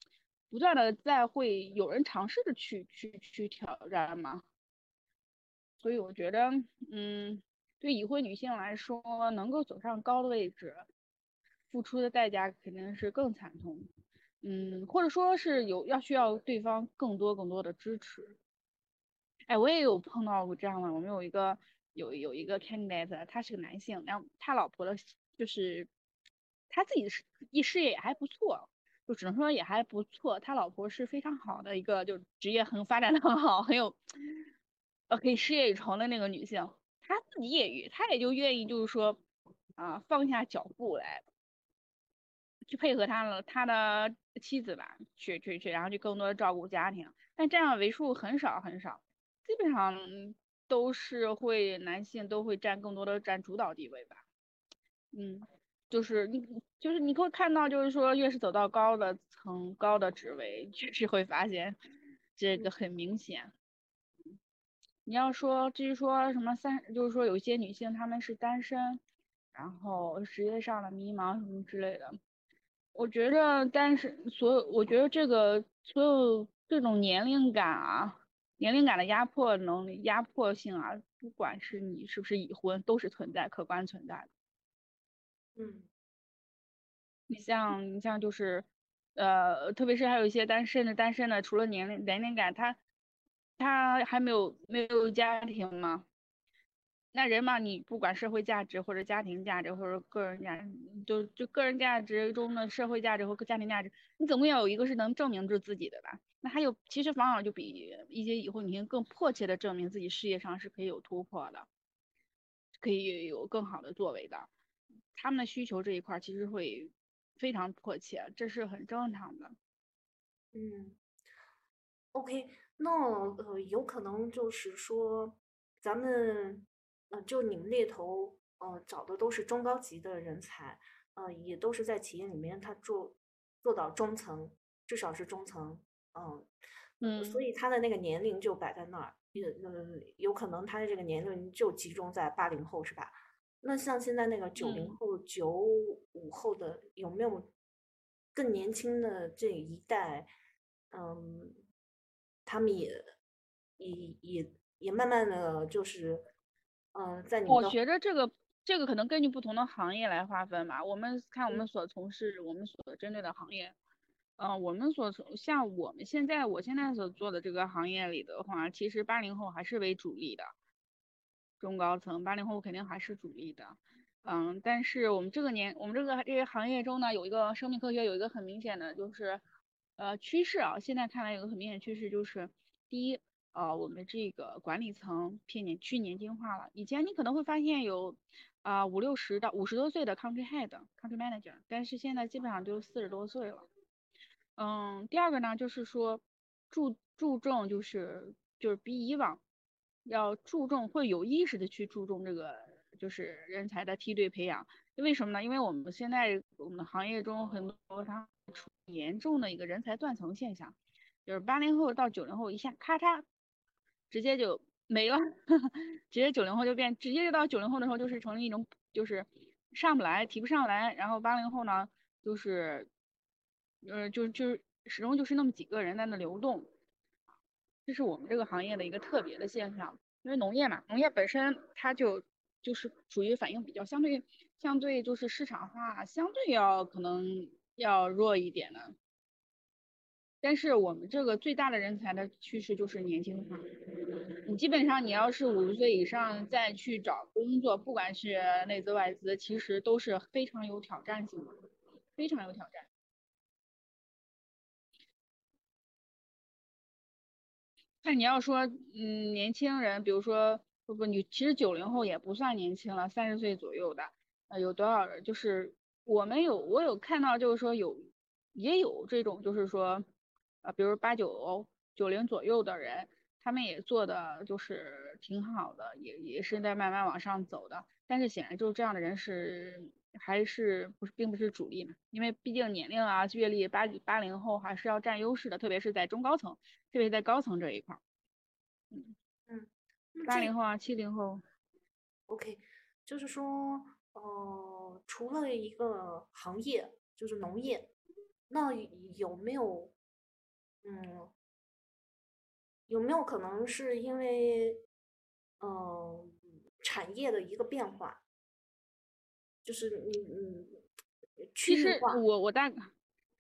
不断的在会有人尝试着去去去挑战嘛，所以我觉得，嗯。对已婚女性来说，能够走上高的位置，付出的代价肯定是更惨痛，嗯，或者说是有要需要对方更多更多的支持。哎，我也有碰到过这样的，我们有一个有有一个 candidate，他是个男性，然后他老婆的，就是他自己的事业事业也还不错，就只能说也还不错。他老婆是非常好的一个，就职业很发展的很好，很有呃可以事业有成的那个女性。他自己也他也就愿意，就是说，啊，放下脚步来，去配合他了他的妻子吧，去去去，然后去更多的照顾家庭。但这样为数很少很少，基本上都是会男性都会占更多的占主导地位吧。嗯，就是你就是你会看到，就是说越是走到高的层高的职位，确实会发现这个很明显。你要说至于说什么三，就是说有些女性她们是单身，然后职业上的迷茫什么之类的，我觉得但是所有，我觉得这个所有这种年龄感啊，年龄感的压迫能力、压迫性啊，不管是你是不是已婚，都是存在、客观存在的。嗯，你像你像就是，呃，特别是还有一些单身的单身的，除了年龄年龄感，他。他还没有没有家庭吗？那人嘛，你不管社会价值或者家庭价值或者个人价，就就个人价值中的社会价值和家庭价值，你总归要有一个是能证明住自己的吧？那还有，其实往往就比一些已婚女性更迫切的证明自己事业上是可以有突破的，可以有更好的作为的。他们的需求这一块其实会非常迫切，这是很正常的。嗯，OK。那呃，有可能就是说，咱们呃，就你们猎头呃，找的都是中高级的人才，呃，也都是在企业里面他做做到中层，至少是中层，嗯嗯，所以他的那个年龄就摆在那儿，也呃，有可能他的这个年龄就集中在八零后，是吧？那像现在那个九零后、九五后的，有没有更年轻的这一代？嗯。他们也也也也慢慢的就是，嗯、在你们我觉着这个这个可能根据不同的行业来划分吧。我们看我嗯们所从事、我们所针对的行业，嗯、我们所从像我们现在我现在所做的这个行业里的话，其实八零后还是为主力的，中高层八零后肯定还是主力的。嗯，但是我们这个年，我们这个这个行业中呢，有一个生命科学有一个很明显的就是，呃，趋势啊，现在看来有个很明显趋势就是，第一，呃，我们这个管理层偏年趋年轻化了。以前你可能会发现有，啊、五六十到五十多岁的 country head、country manager，但是现在基本上都四十多岁了。嗯，第二个呢，就是说注注重就是就是比以往要注重会有意识的去注重这个就是人才的梯队培养。为什么呢？因为我们现在我们的行业中很多它出严重的一个人才断层现象，就是八零后到九零后一下咔嚓，直接就没了，直接九零后就变，直接就到九零后的时候就是成了一种就是上不来，提不上来，然后八零后呢就是呃就就始终就是那么几个人在那流动，这是我们这个行业的一个特别的现象。因为农业嘛，农业本身它就就是属于反应比较相对相对就是市场化相对要可能要弱一点的。但是我们这个最大的人才的趋势就是年轻化。你基本上你要是五十岁以上再去找工作，不管是内资外资，其实都是非常有挑战性的，非常有挑战。那你要说，嗯，年轻人，比如说，不不，你其实九零后也不算年轻了，三十岁左右的，呃，有多少人？就是我们有，我有看到，就是说有，也有这种，就是说，呃，比如八九九零左右的人，他们也做的就是挺好的，也也是在慢慢往上走的。但是显然就是这样的人是还是不是并不是主力嘛，因为毕竟年龄啊、阅历，八八零后还是要占优势的，特别是在中高层，特别在高层这一块儿。那这八零后啊，七零后，OK，就是说，呃，除了一个行业，就是农业，那有没有，嗯，有没有可能是因为，呃，产业的一个变化，就是你嗯其实，我我大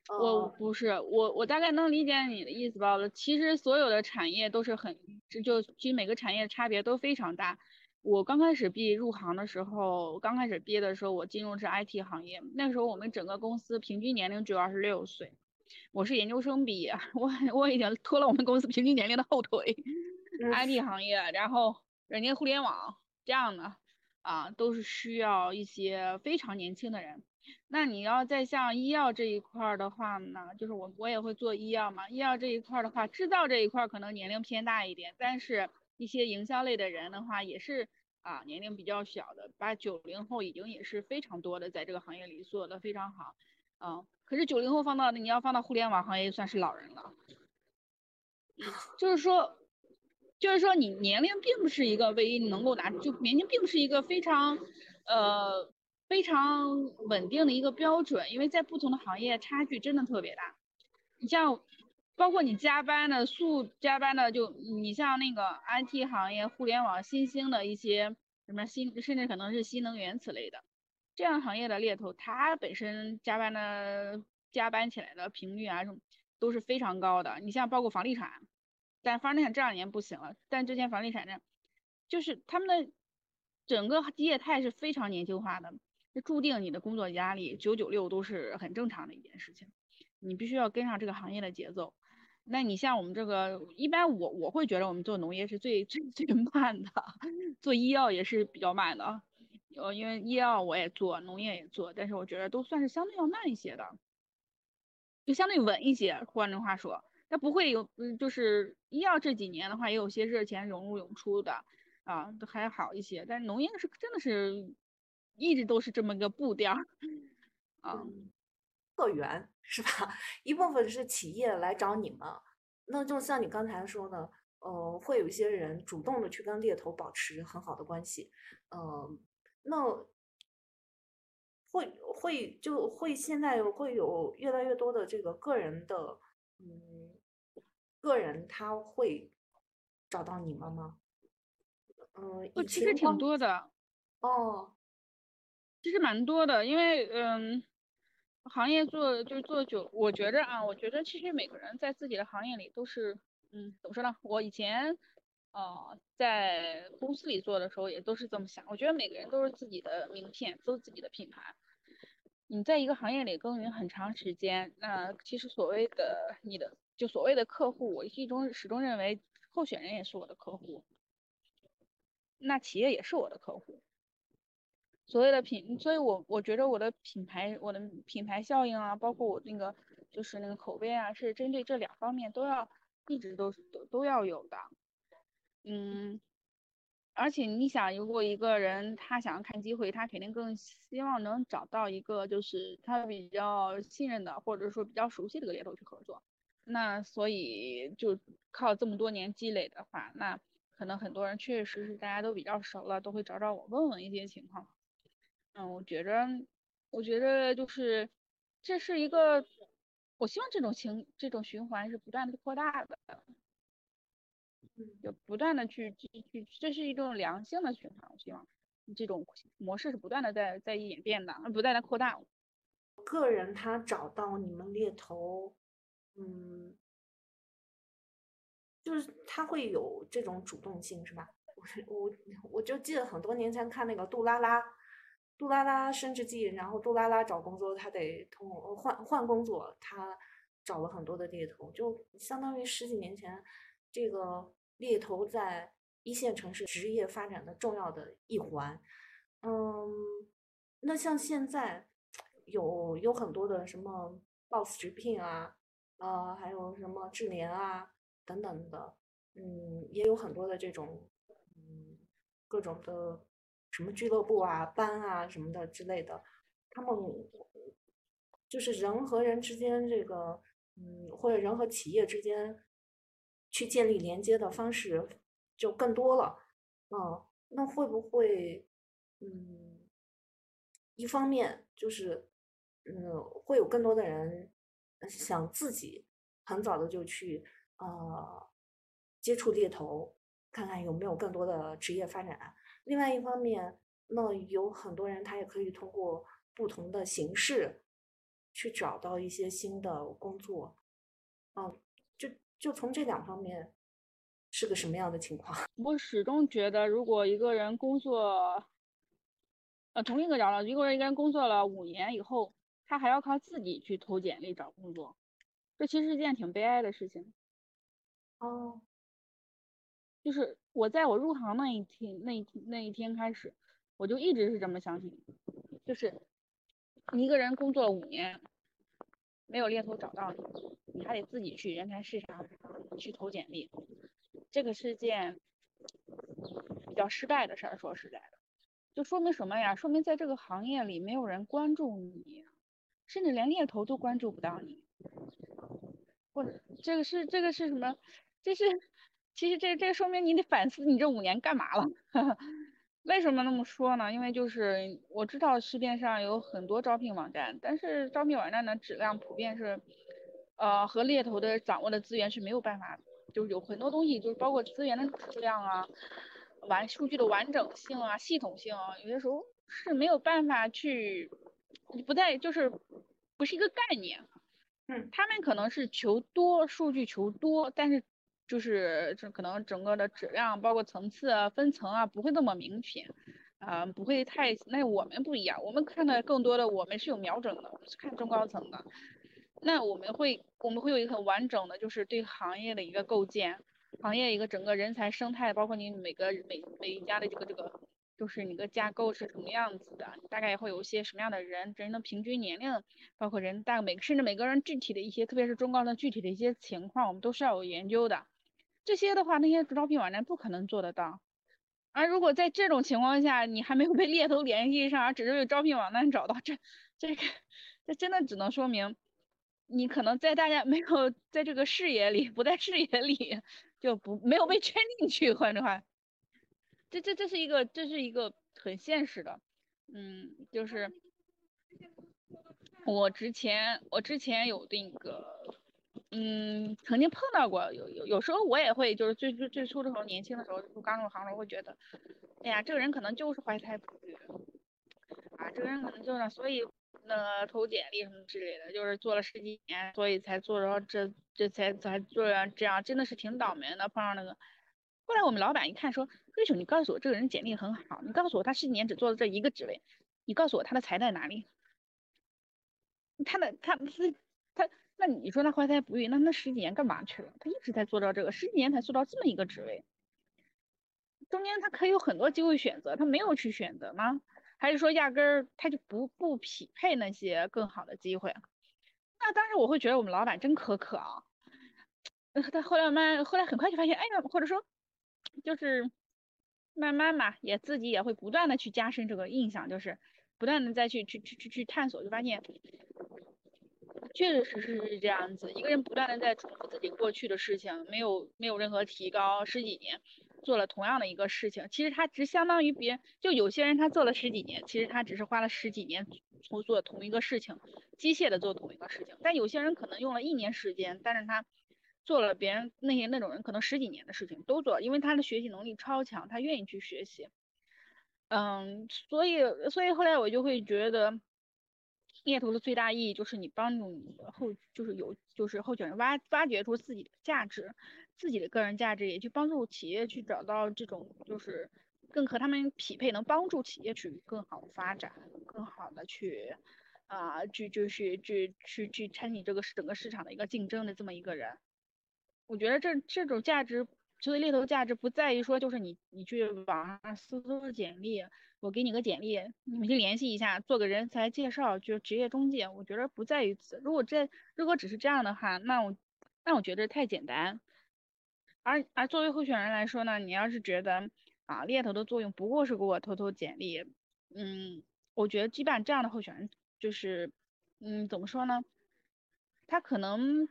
我呃，不是我我大概能理解你的意思吧？其实所有的产业都是很，这就其实每个产业差别都非常大。我刚开始毕业入行的时候，刚开始毕业的时候，我进入是 IT 行业，那时候我们整个公司平均年龄只有二十六岁，我是研究生毕业，我我已经拖了我们公司平均年龄的后腿。嗯 IT 行业，然后软件互联网这样的啊，都是需要一些非常年轻的人。那你要再像医药这一块的话呢，就是我我也会做医药嘛，医药这一块的话，制造这一块可能年龄偏大一点，但是一些营销类的人的话，也是啊年龄比较小的，八九零后已经也是非常多的，在这个行业里做的非常好，啊，可是九零后放到你要放到互联网行业算是老人了，就是说。就是说，你年龄并不是一个唯一能够拿，就年龄并不是一个非常，呃，非常稳定的一个标准，因为在不同的行业差距真的特别大。你像，包括你加班的速加班的，就你像那个 IT 行业、互联网新兴的一些什么新，甚至可能是新能源此类的，这样行业的猎头，它本身加班的加班起来的频率啊，什么都是非常高的。你像包括房地产。但房地产这两年不行了，但之前房地产呢，就是他们的整个业态是非常年轻化的，这注定你的工作压力九九六都是很正常的一件事情，你必须要跟上这个行业的节奏。那你像我们这个，一般我我会觉得我们做农业是最最最慢的，做医药也是比较慢的，呃，因为医药我也做，农业也做，但是我觉得都算是相对要慢一些的，就相对稳一些。换句话说。它不会有，嗯，就是医药这几年的话，也有些热钱涌入涌出的，啊，都还好一些。但是农业是真的是一直都是这么个步调，啊，客源是吧？一部分是企业来找你们，那就像你刚才说的，呃，会有一些人主动的去跟猎头保持很好的关系，呃，那会会就会现在会有越来越多的这个个人的，嗯。个人他会找到你们吗？嗯，我其实挺多的。哦，其实蛮多的，因为嗯，行业做就是做久，我觉着啊，我觉着其实每个人在自己的行业里都是，嗯，怎么说呢？我以前呃在公司里做的时候也都是这么想，我觉得每个人都是自己的名片，都是自己的品牌。你在一个行业里耕耘很长时间，那其实所谓的你的就所谓的客户，我一终始终认为候选人也是我的客户，那企业也是我的客户。所谓的品，所以我我觉得我的品牌，我的品牌效应啊，包括我那个就是那个口碑啊，是针对这两方面都要一直都是都都要有的，嗯。而且你想，如果一个人他想要看机会，他肯定更希望能找到一个就是他比较信任的，或者说比较熟悉的个猎头去合作。那所以就靠这么多年积累的话，那可能很多人确实实大家都比较熟了，都会找找我问问一些情况。嗯，我觉着，我觉着就是这是一个，我希望这种情这种循环是不断的扩大的。就不断的去去去，这是一种良性的循环。我希望这种模式是不断的在在演变的，不断的扩大。个人他找到你们猎头，嗯，就是他会有这种主动性，是吧？我我我就记得很多年前看那个杜拉拉，杜拉拉升职记，然后杜拉拉找工作，他得通换换工作，他找了很多的猎头，就相当于十几年前这个。猎头在一线城市职业发展的重要的一环，嗯，那像现在有有很多的什么 Boss 直聘啊，呃，还有什么智联啊等等的，嗯，也有很多的这种，嗯，各种的什么俱乐部啊、班啊什么的之类的，他们就是人和人之间这个，嗯，或者人和企业之间。去建立连接的方式就更多了，嗯，那会不会，嗯，一方面就是，嗯，会有更多的人想自己很早的就去呃接触猎头，看看有没有更多的职业发展。另外一方面，那有很多人他也可以通过不同的形式去找到一些新的工作，嗯。就就从这两方面是个什么样的情况？我始终觉得，如果一个人工作，呃，同一个角度，一个人一个人工作了五年以后，他还要靠自己去投简历找工作，这其实是件挺悲哀的事情。哦，就是我在我入行那一天那那一天开始，我就一直是这么相信，就是一个人工作了五年。没有猎头找到你，你还得自己去人才市场去投简历，这个是件比较失败的事儿。说实在的，就说明什么呀？说明在这个行业里没有人关注你，甚至连猎头都关注不到你。或者这个是这个是什么？这是其实这这说明你得反思你这五年干嘛了。为什么那么说呢？因为就是我知道市面上有很多招聘网站，但是招聘网站的质量普遍是，呃，和猎头的掌握的资源是没有办法，就是有很多东西，就是包括资源的质量啊，完数据的完整性啊，系统性啊，有些时候是没有办法去，不在就是不是一个概念。嗯，他们可能是求多数据求多，但是。就是这可能整个的质量，包括层次啊、分层啊，不会那么明显，啊，不会太。那我们不一样，我们看的更多的，我们是有瞄准的，我们是看中高层的。那我们会，我们会有一个很完整的，就是对行业的一个构建，行业一个整个人才生态，包括你每个每每一家的这个这个，就是你的架构是什么样子的，大概会有一些什么样的人，人的平均年龄，包括人大每甚至每个人具体的一些，特别是中高层具体的一些情况，我们都是要有研究的。这些的话，那些招聘网站不可能做得到。而如果在这种情况下，你还没有被猎头联系上，而只是被招聘网站找到，这、这个、这真的只能说明你可能在大家没有在这个视野里，不在视野里，就不没有被圈进去。换句话，这、这、这是一个，这是一个很现实的。嗯，就是我之前，我之前有那个。嗯，曾经碰到过，有有有时候我也会，就是最最最初的时候，年轻的时候，就刚入行的时候，会觉得，哎呀，这个人可能就是怀才不遇，啊，这个人可能就是，所以那个投简历什么之类的，就是做了十几年，所以才做到这这才才做这样，真的是挺倒霉的，碰上那个。后来我们老板一看说，瑞秋，你告诉我这个人简历很好，你告诉我他十几年只做了这一个职位，你告诉我他的才在哪里？他的他是他，那你说他怀才不遇，那那十几年干嘛去了？他一直在做到这个，十几年才做到这么一个职位，中间他可以有很多机会选择，他没有去选择吗？还是说压根儿他就不不匹配那些更好的机会？那当时我会觉得我们老板真苛刻啊。但后来慢，后来很快就发现，哎呀，或者说就是慢慢嘛，也自己也会不断的去加深这个印象，就是不断的再去去去去去探索，就发现。确确实实是这样子，一个人不断的在重复自己过去的事情，没有没有任何提高，十几年做了同样的一个事情，其实他只相当于别人，就有些人他做了十几年，其实他只是花了十几年做做同一个事情，机械的做同一个事情，但有些人可能用了一年时间，但是他做了别人那些那种人可能十几年的事情都做，因为他的学习能力超强，他愿意去学习，嗯，所以所以后来我就会觉得。猎头的最大意义就是你帮助你后，就是有，就是候选人挖挖掘出自己的价值，自己的个人价值，也去帮助企业去找到这种就是更和他们匹配，能帮助企业去更好的发展，更好的去啊，去就是去去去参与这个整个市场的一个竞争的这么一个人。我觉得这这种价值。所以猎头价值不在于说，就是你你去网上搜搜简历，我给你个简历，你们去联系一下，做个人才介绍，就职业中介。我觉得不在于此。如果这如果只是这样的话，那我那我觉得太简单。而而作为候选人来说呢，你要是觉得啊猎头的作用不过是给我投投简历，嗯，我觉得基本上这样的候选人就是嗯怎么说呢？他可能。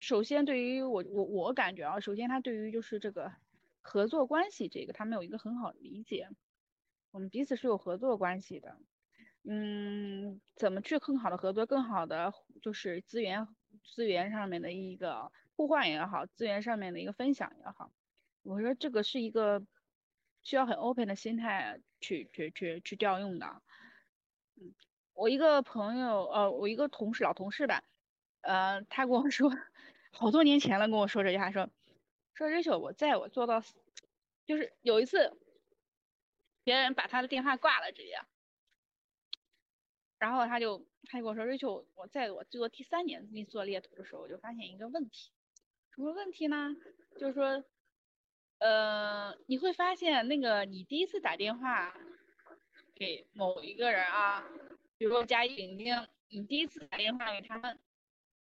首先，对于我我我感觉啊，首先他对于就是这个合作关系这个，他没有一个很好的理解。我们彼此是有合作关系的，嗯，怎么去更好的合作，更好的就是资源资源上面的一个互换也好，资源上面的一个分享也好，我说这个是一个需要很 open 的心态去去去去调用的。嗯，我一个朋友，呃，我一个同事，老同事吧。呃，他跟我说，好多年前了，跟我说这句话，说说 Rachel，我在我做到，就是有一次，别人把他的电话挂了，直接，然后他就他就跟我说，Rachel，我在我做第三年做猎头的时候，我就发现一个问题，什么问题呢？就是说，呃，你会发现那个你第一次打电话给某一个人啊，比如说嘉义领丁，你第一次打电话给他们。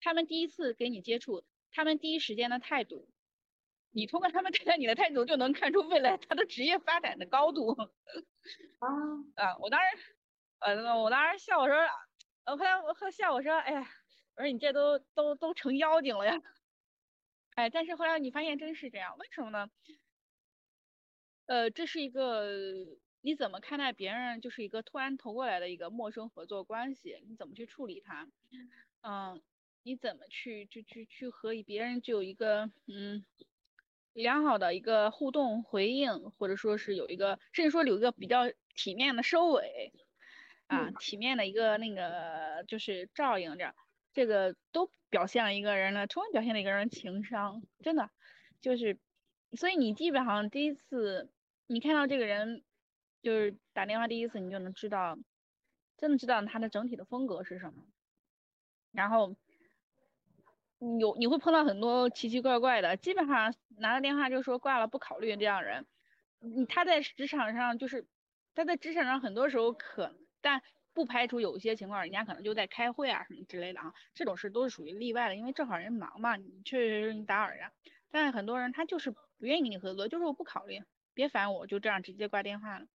他们第一次跟你接触，他们第一时间的态度，你通过他们对待你的态度，就能看出未来他的职业发展的高度。啊啊！我当时，呃，我当时笑我说，呃，后来我后笑我说，哎呀，我说你这都都都成妖精了呀！哎，但是后来你发现真是这样，为什么呢？呃，这是一个你怎么看待别人，就是一个突然投过来的一个陌生合作关系，你怎么去处理它？嗯。你怎么去去去去和别人就有一个嗯良好的一个互动回应，或者说是有一个甚至说有一个比较体面的收尾啊，体面的一个那个就是照应着，这个都表现了一个人呢，充分表现了一个人情商，真的就是，所以你基本上第一次你看到这个人就是打电话第一次，你就能知道，真的知道他的整体的风格是什么，然后。有你会碰到很多奇奇怪怪的，基本上拿了电话就说挂了不考虑这样人。你他在职场上就是他在职场上很多时候可，但不排除有一些情况，人家可能就在开会啊什么之类的啊，这种事都是属于例外的，因为正好人忙嘛，你确实你打扰人。但是很多人他就是不愿意跟你合作，就是我不考虑，别烦我，就这样直接挂电话了。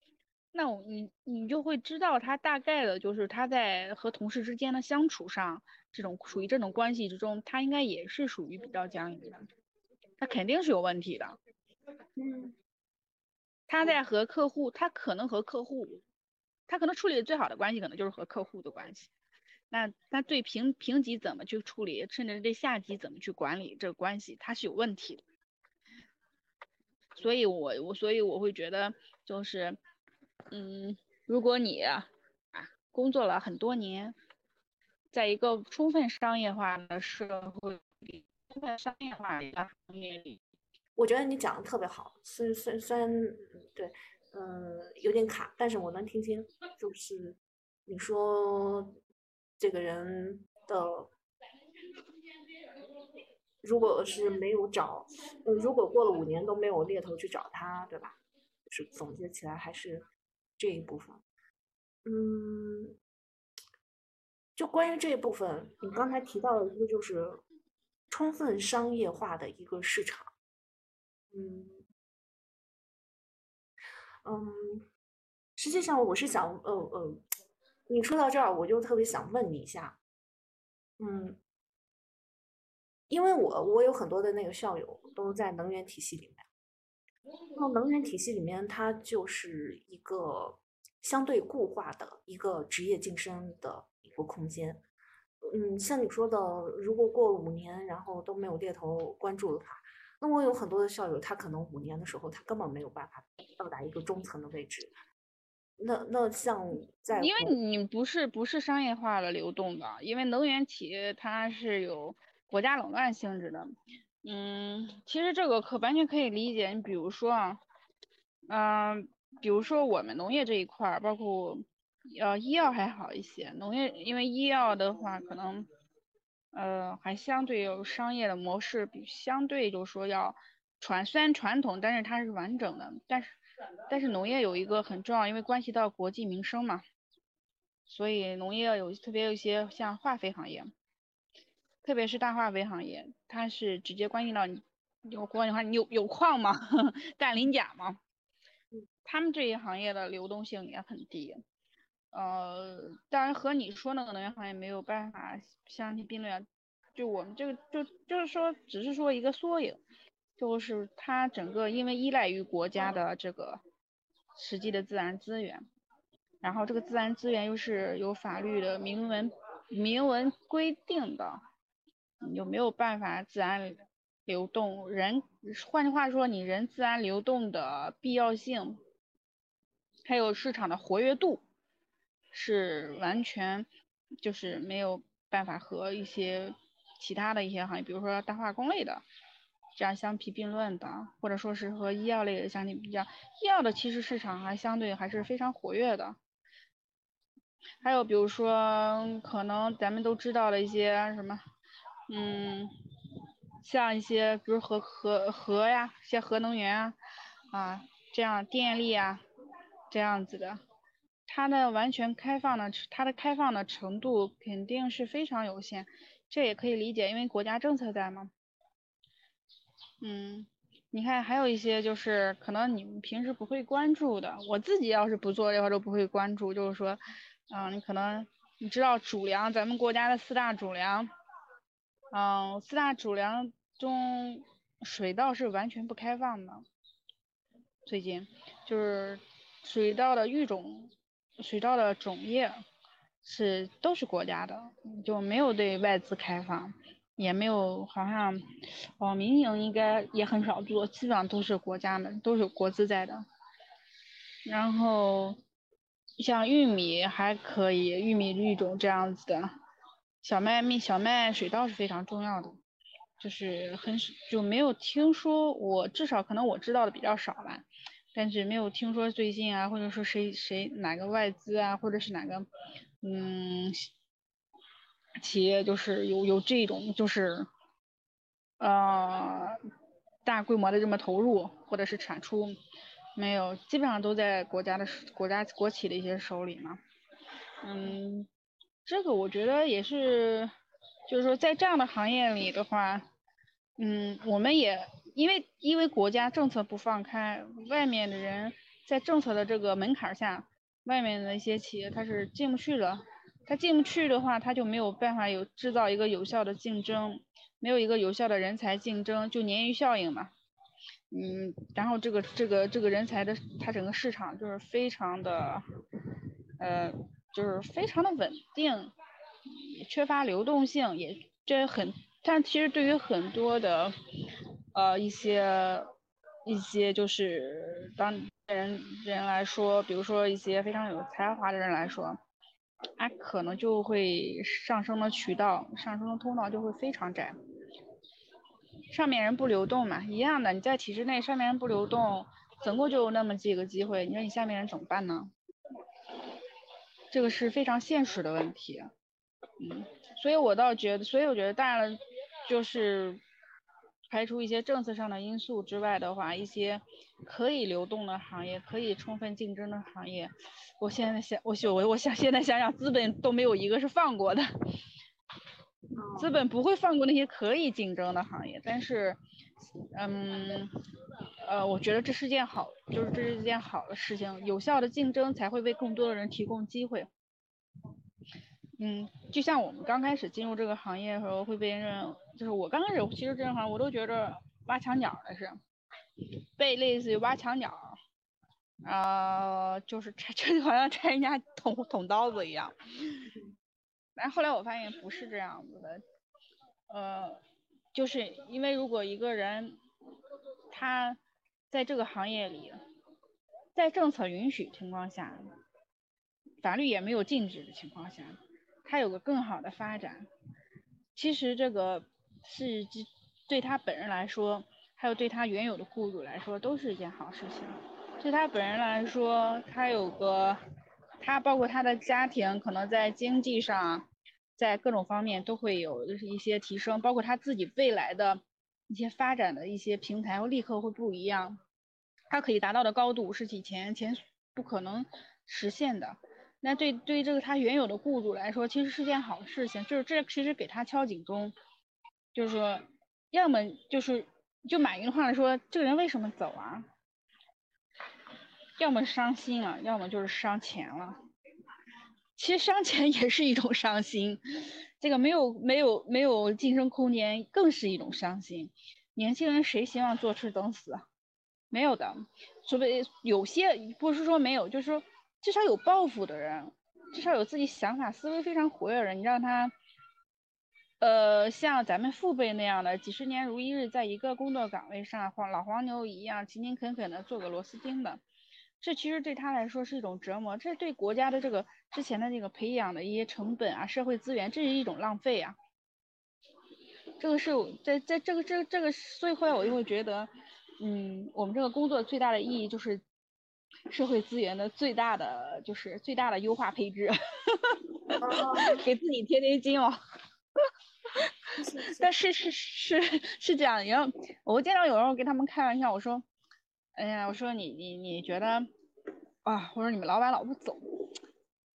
那我你你就会知道他大概的就是他在和同事之间的相处上，这种属于这种关系之中，他应该也是属于比较僵硬的，他肯定是有问题的。嗯，他在和客户，他可能和客户，他可能处理的最好的关系可能就是和客户的关系。那那对评评级怎么去处理，甚至对下级怎么去管理，这个关系他是有问题的。所以我我所以我会觉得就是，嗯，如果你啊工作了很多年，在一个充分商业化的社会里，充分商业化的行业里，我觉得你讲的特别好，虽虽虽然对，嗯，有点卡，但是我能听清，就是你说这个人的。如果是没有找，嗯，如果过了五年都没有猎头去找他，对吧？是总结起来还是这一部分。嗯，就关于这一部分，你刚才提到的一个就是充分商业化的一个市场。嗯嗯，实际上我是想，呃呃，你说到这儿，我就特别想问你一下，嗯。因为我我有很多的那个校友都在能源体系里面，那能源体系里面它就是一个相对固化的一个职业晋升的一个空间。嗯，像你说的，如果过五年然后都没有猎头关注的话，那我有很多的校友，他可能五年的时候他根本没有办法到达一个中层的位置。那那像在因为你不是不是商业化的流动的，因为能源企业它是有。国家垄断性质的，嗯，其实这个可完全可以理解。你比如说啊，嗯，比如说我们农业这一块儿，包括呃医药还好一些。农业因为医药的话，可能呃还相对有商业的模式，比相对就说要传，虽然传统，但是它是完整的。但是但是农业有一个很重要，因为关系到国计民生嘛，所以农业有特别有一些像化肥行业。特别是大化肥行业，它是直接关系到你，有关系话，你有有矿吗？氮磷钾吗？他们这一行业的流动性也很低，呃，当然和你说那个能源行业没有办法相提并论，就我们这个就就是说，只是说一个缩影，就是它整个因为依赖于国家的这个实际的自然资源，然后这个自然资源又是有法律的明文明文规定的。有没有办法自然流动？人，换句话说，你人自然流动的必要性，还有市场的活跃度，是完全就是没有办法和一些其他的一些行业，比如说大化工类的这样相提并论的，或者说是和医药类的相提并较。医药的其实市场还相对还是非常活跃的。还有比如说，可能咱们都知道的一些什么。嗯，像一些比如核核核呀，一些核能源啊，啊，这样电力啊，这样子的，它的完全开放的，它的开放的程度肯定是非常有限，这也可以理解，因为国家政策在嘛。嗯，你看还有一些就是可能你们平时不会关注的，我自己要是不做这块都不会关注，就是说，嗯，你可能你知道主粮，咱们国家的四大主粮。嗯，四大主粮中，水稻是完全不开放的。最近就是水稻的育种，水稻的种业是都是国家的，就没有对外资开放，也没有好像哦，民营应该也很少做，基本上都是国家的，都是国资在的。然后像玉米还可以，玉米育种这样子的。小麦、米、小麦、水稻是非常重要的，就是很就没有听说，我至少可能我知道的比较少吧，但是没有听说最近啊，或者说谁谁哪个外资啊，或者是哪个嗯企业就是有有这种就是呃大规模的这么投入或者是产出，没有，基本上都在国家的国家国企的一些手里嘛，嗯。这个我觉得也是，就是说在这样的行业里的话，嗯，我们也因为因为国家政策不放开，外面的人在政策的这个门槛下，外面的一些企业它是进不去的，它进不去的话，它就没有办法有制造一个有效的竞争，没有一个有效的人才竞争，就鲶鱼效应嘛，嗯，然后这个这个这个人才的它整个市场就是非常的，呃。就是非常的稳定，缺乏流动性，也这很，但其实对于很多的呃一些一些就是当人人来说，比如说一些非常有才华的人来说，他可能就会上升的渠道、上升的通道就会非常窄。上面人不流动嘛，一样的，你在体制内，上面人不流动，总共就那么几个机会，你说你下面人怎么办呢？这个是非常现实的问题，嗯，所以我倒觉得，所以我觉得，当然了，就是排除一些政策上的因素之外的话，一些可以流动的行业，可以充分竞争的行业，我现在想，我我我想现在想想，资本都没有一个是放过的，资本不会放过那些可以竞争的行业，但是，嗯。呃，我觉得这是件好，就是这是一件好的事情。有效的竞争才会为更多的人提供机会。嗯，就像我们刚开始进入这个行业的时候，会被人，就是我刚开始其实这行我都觉得挖墙脚的是，被类似于挖墙脚，啊，就是拆，就好像拆人家捅捅刀子一样。但后来我发现不是这样子的，呃，就是因为如果一个人他。在这个行业里，在政策允许情况下，法律也没有禁止的情况下，他有个更好的发展，其实这个是对他本人来说，还有对他原有的雇主来说，都是一件好事情。对他本人来说，他有个，他包括他的家庭，可能在经济上，在各种方面都会有就是一些提升，包括他自己未来的。一些发展的一些平台会立刻会不一样，他可以达到的高度是以前前不可能实现的。那对对于这个他原有的雇主来说，其实是件好事情，就是这其实给他敲警钟，就是说，要么就是就马云的话来说，这个人为什么走啊？要么伤心了，要么就是伤钱了。其实伤钱 也是一种伤心。这个没有没有没有晋升空间，更是一种伤心。年轻人谁希望坐吃等死？没有的，除非有些不是说没有，就是说至少有抱负的人，至少有自己想法、思维非常活跃的人，你让他，呃，像咱们父辈那样的几十年如一日，在一个工作岗位上，黄老黄牛一样勤勤恳恳的做个螺丝钉的。这其实对他来说是一种折磨，这对国家的这个之前的那个培养的一些成本啊、社会资源，这是一种浪费啊。这个是在在这个这个这个，所以后来我就会觉得，嗯，我们这个工作最大的意义就是社会资源的最大的就是最大的优化配置，给自己贴贴金哦。但是是是是这样，然后我经常有时候跟他们开玩笑，我说。哎呀，我说你你你觉得啊？我说你们老板老不走，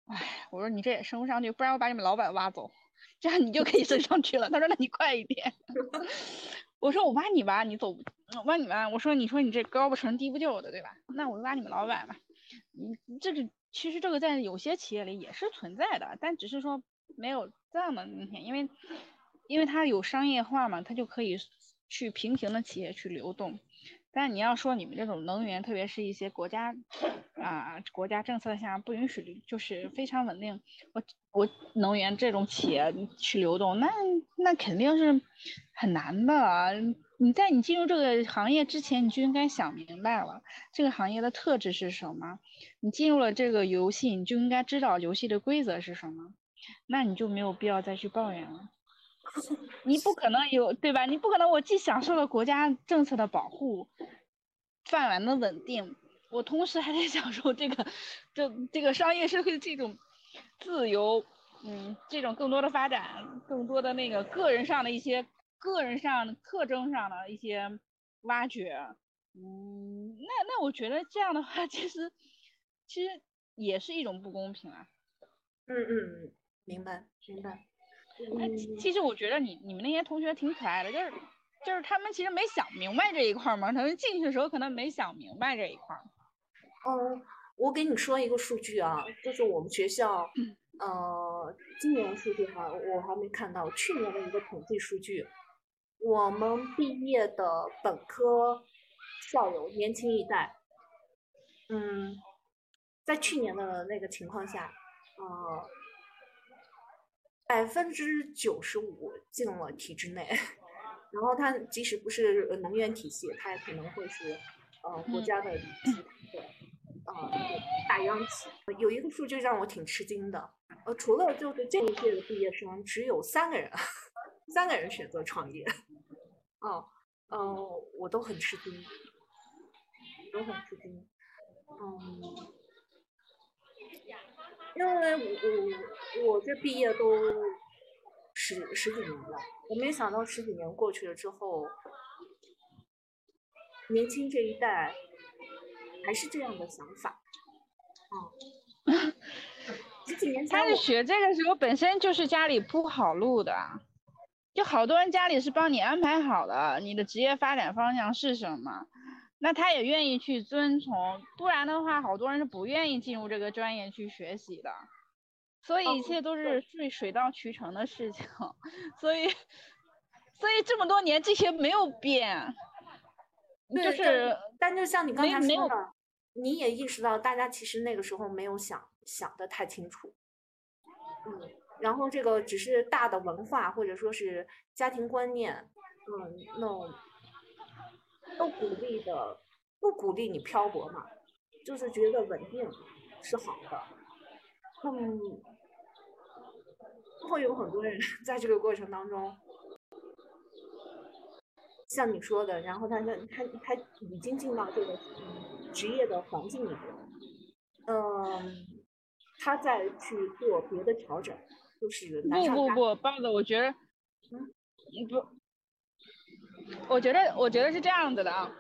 哎，我说你这也升不上去，不然我把你们老板挖走，这样你就可以升上去了。他说那你快一点。我说我挖你吧，你走，我挖你挖。我说你说你这高不成低不就的，对吧？那我就挖你们老板吧。你这个其实这个在有些企业里也是存在的，但只是说没有这么明显，因为因为它有商业化嘛，它就可以去平行的企业去流动。但你要说你们这种能源，特别是一些国家啊国家政策下不允许，就是非常稳定，我我能源这种企业去流动，那那肯定是很难的。你在你进入这个行业之前，你就应该想明白了这个行业的特质是什么。你进入了这个游戏，你就应该知道游戏的规则是什么，那你就没有必要再去抱怨了。你不可能有对吧？你不可能，我既享受了国家政策的保护，饭碗的稳定，我同时还得 享受这个，这这个商业社会的这种自由，嗯，这种更多的发展，更多的那个个人上的一些个人上特征上的一些挖掘，嗯，那那我觉得这样的话，其实其实也是一种不公平啊。嗯嗯，明白明白。哎，其实我觉得你你们那些同学挺可爱的，就是就是他们其实没想明白这一块嘛，他们进去的时候可能没想明白这一块。嗯，我给你说一个数据啊，就是我们学校，呃，今年数据哈，我还没看到去年的一个统计数据，我们毕业的本科校友年轻一代，嗯，在去年的那个情况下，呃。百分之九十五进了体制内，然后它即使不是呃能源体系，它也可能会是呃国家的集团的呃大央企。有一个数据让我挺吃惊的，呃，除了就是这一届的毕业生，只有三个人，三个人选择创业。哦，嗯，我都很吃惊，都很吃惊。嗯，因为我我我这毕业都十十几年了，我没想到十几年过去了之后，年轻这一代还是这样的想法。嗯，十几年前他是学这个时候本身就是家里铺好路的，就好多人家里是帮你安排好的，你的职业发展方向是什么，那他也愿意去遵从，不然的话，好多人是不愿意进入这个专业去学习的，所以一哦切都是水水到渠成的事情，所以所以这么多年这些没有变，就是但就像你刚才说的，你也意识到大家其实那个时候没有想想的太清楚，嗯，然后这个只是大的文化或者说是家庭观念，嗯，那种都鼓励的，不鼓励你漂泊嘛，就是觉得稳定是好的，嗯，会有很多人 在这个过程当中。像你说的，然后他他他他已经进到这个嗯职业的环境里面，嗯，他再去做别的调整，就是难不不不，包子，我觉得，嗯？嗯不，我觉得我觉得是这样子的啊，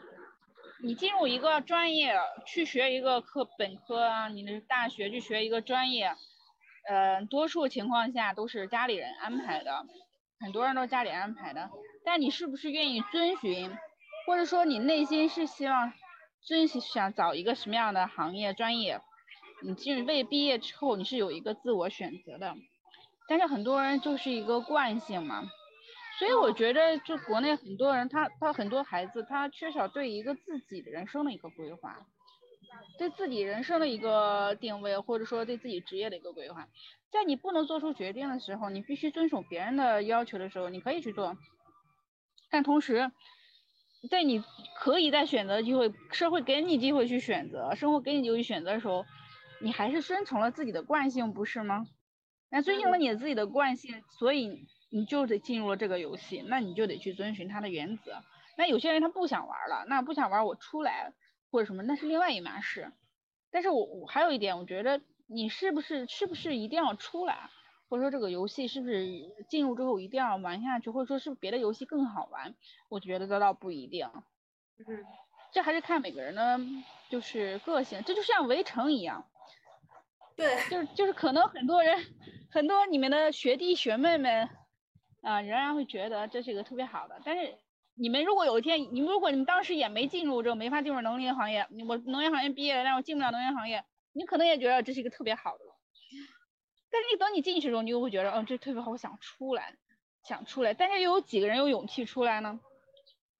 你进入一个专业去学一个课本科啊，你的大学去学一个专业，呃，多数情况下都是家里人安排的，很多人都家里安排的，但你是不是愿意遵循，或者说你内心是希望遵循想找一个什么样的行业专业，你进入未毕业之后你是有一个自我选择的。但是很多人就是一个惯性嘛，所以我觉得就国内很多人他他很多孩子他缺少对一个自己的人生的一个规划，对自己人生的一个定位，或者说对自己职业的一个规划。在你不能做出决定的时候，你必须遵守别人的要求的时候，你可以去做，但同时，在你可以在选择机会，社会给你机会去选择，生活给你机会去选择的时候，你还是遵从了自己的惯性，不是吗？那遵循了你自己的惯性，所以你就得进入了这个游戏，那你就得去遵循它的原则。那有些人他不想玩了，那不想玩我出来或者什么，那是另外一码事。但是我我还有一点，我觉得你是不是是不是一定要出来，或者说这个游戏是不是进入之后一定要玩下去，或者说是不是别的游戏更好玩？我觉得这倒不一定，嗯这还是看每个人的就是个性，这就像围城一样。对，就是就是可能很多人，很多你们的学弟学妹们，啊、仍然会觉得这是一个特别好的。但是你们如果有一天，你们如果你们当时也没进入这个没法进入能源行业，我农业行业毕业了，但我进不了农业行业，你可能也觉得这是一个特别好的。但是你等你进去的时候，你又会觉得，嗯，这特别好，我想出来，想出来。但是又有几个人有勇气出来呢？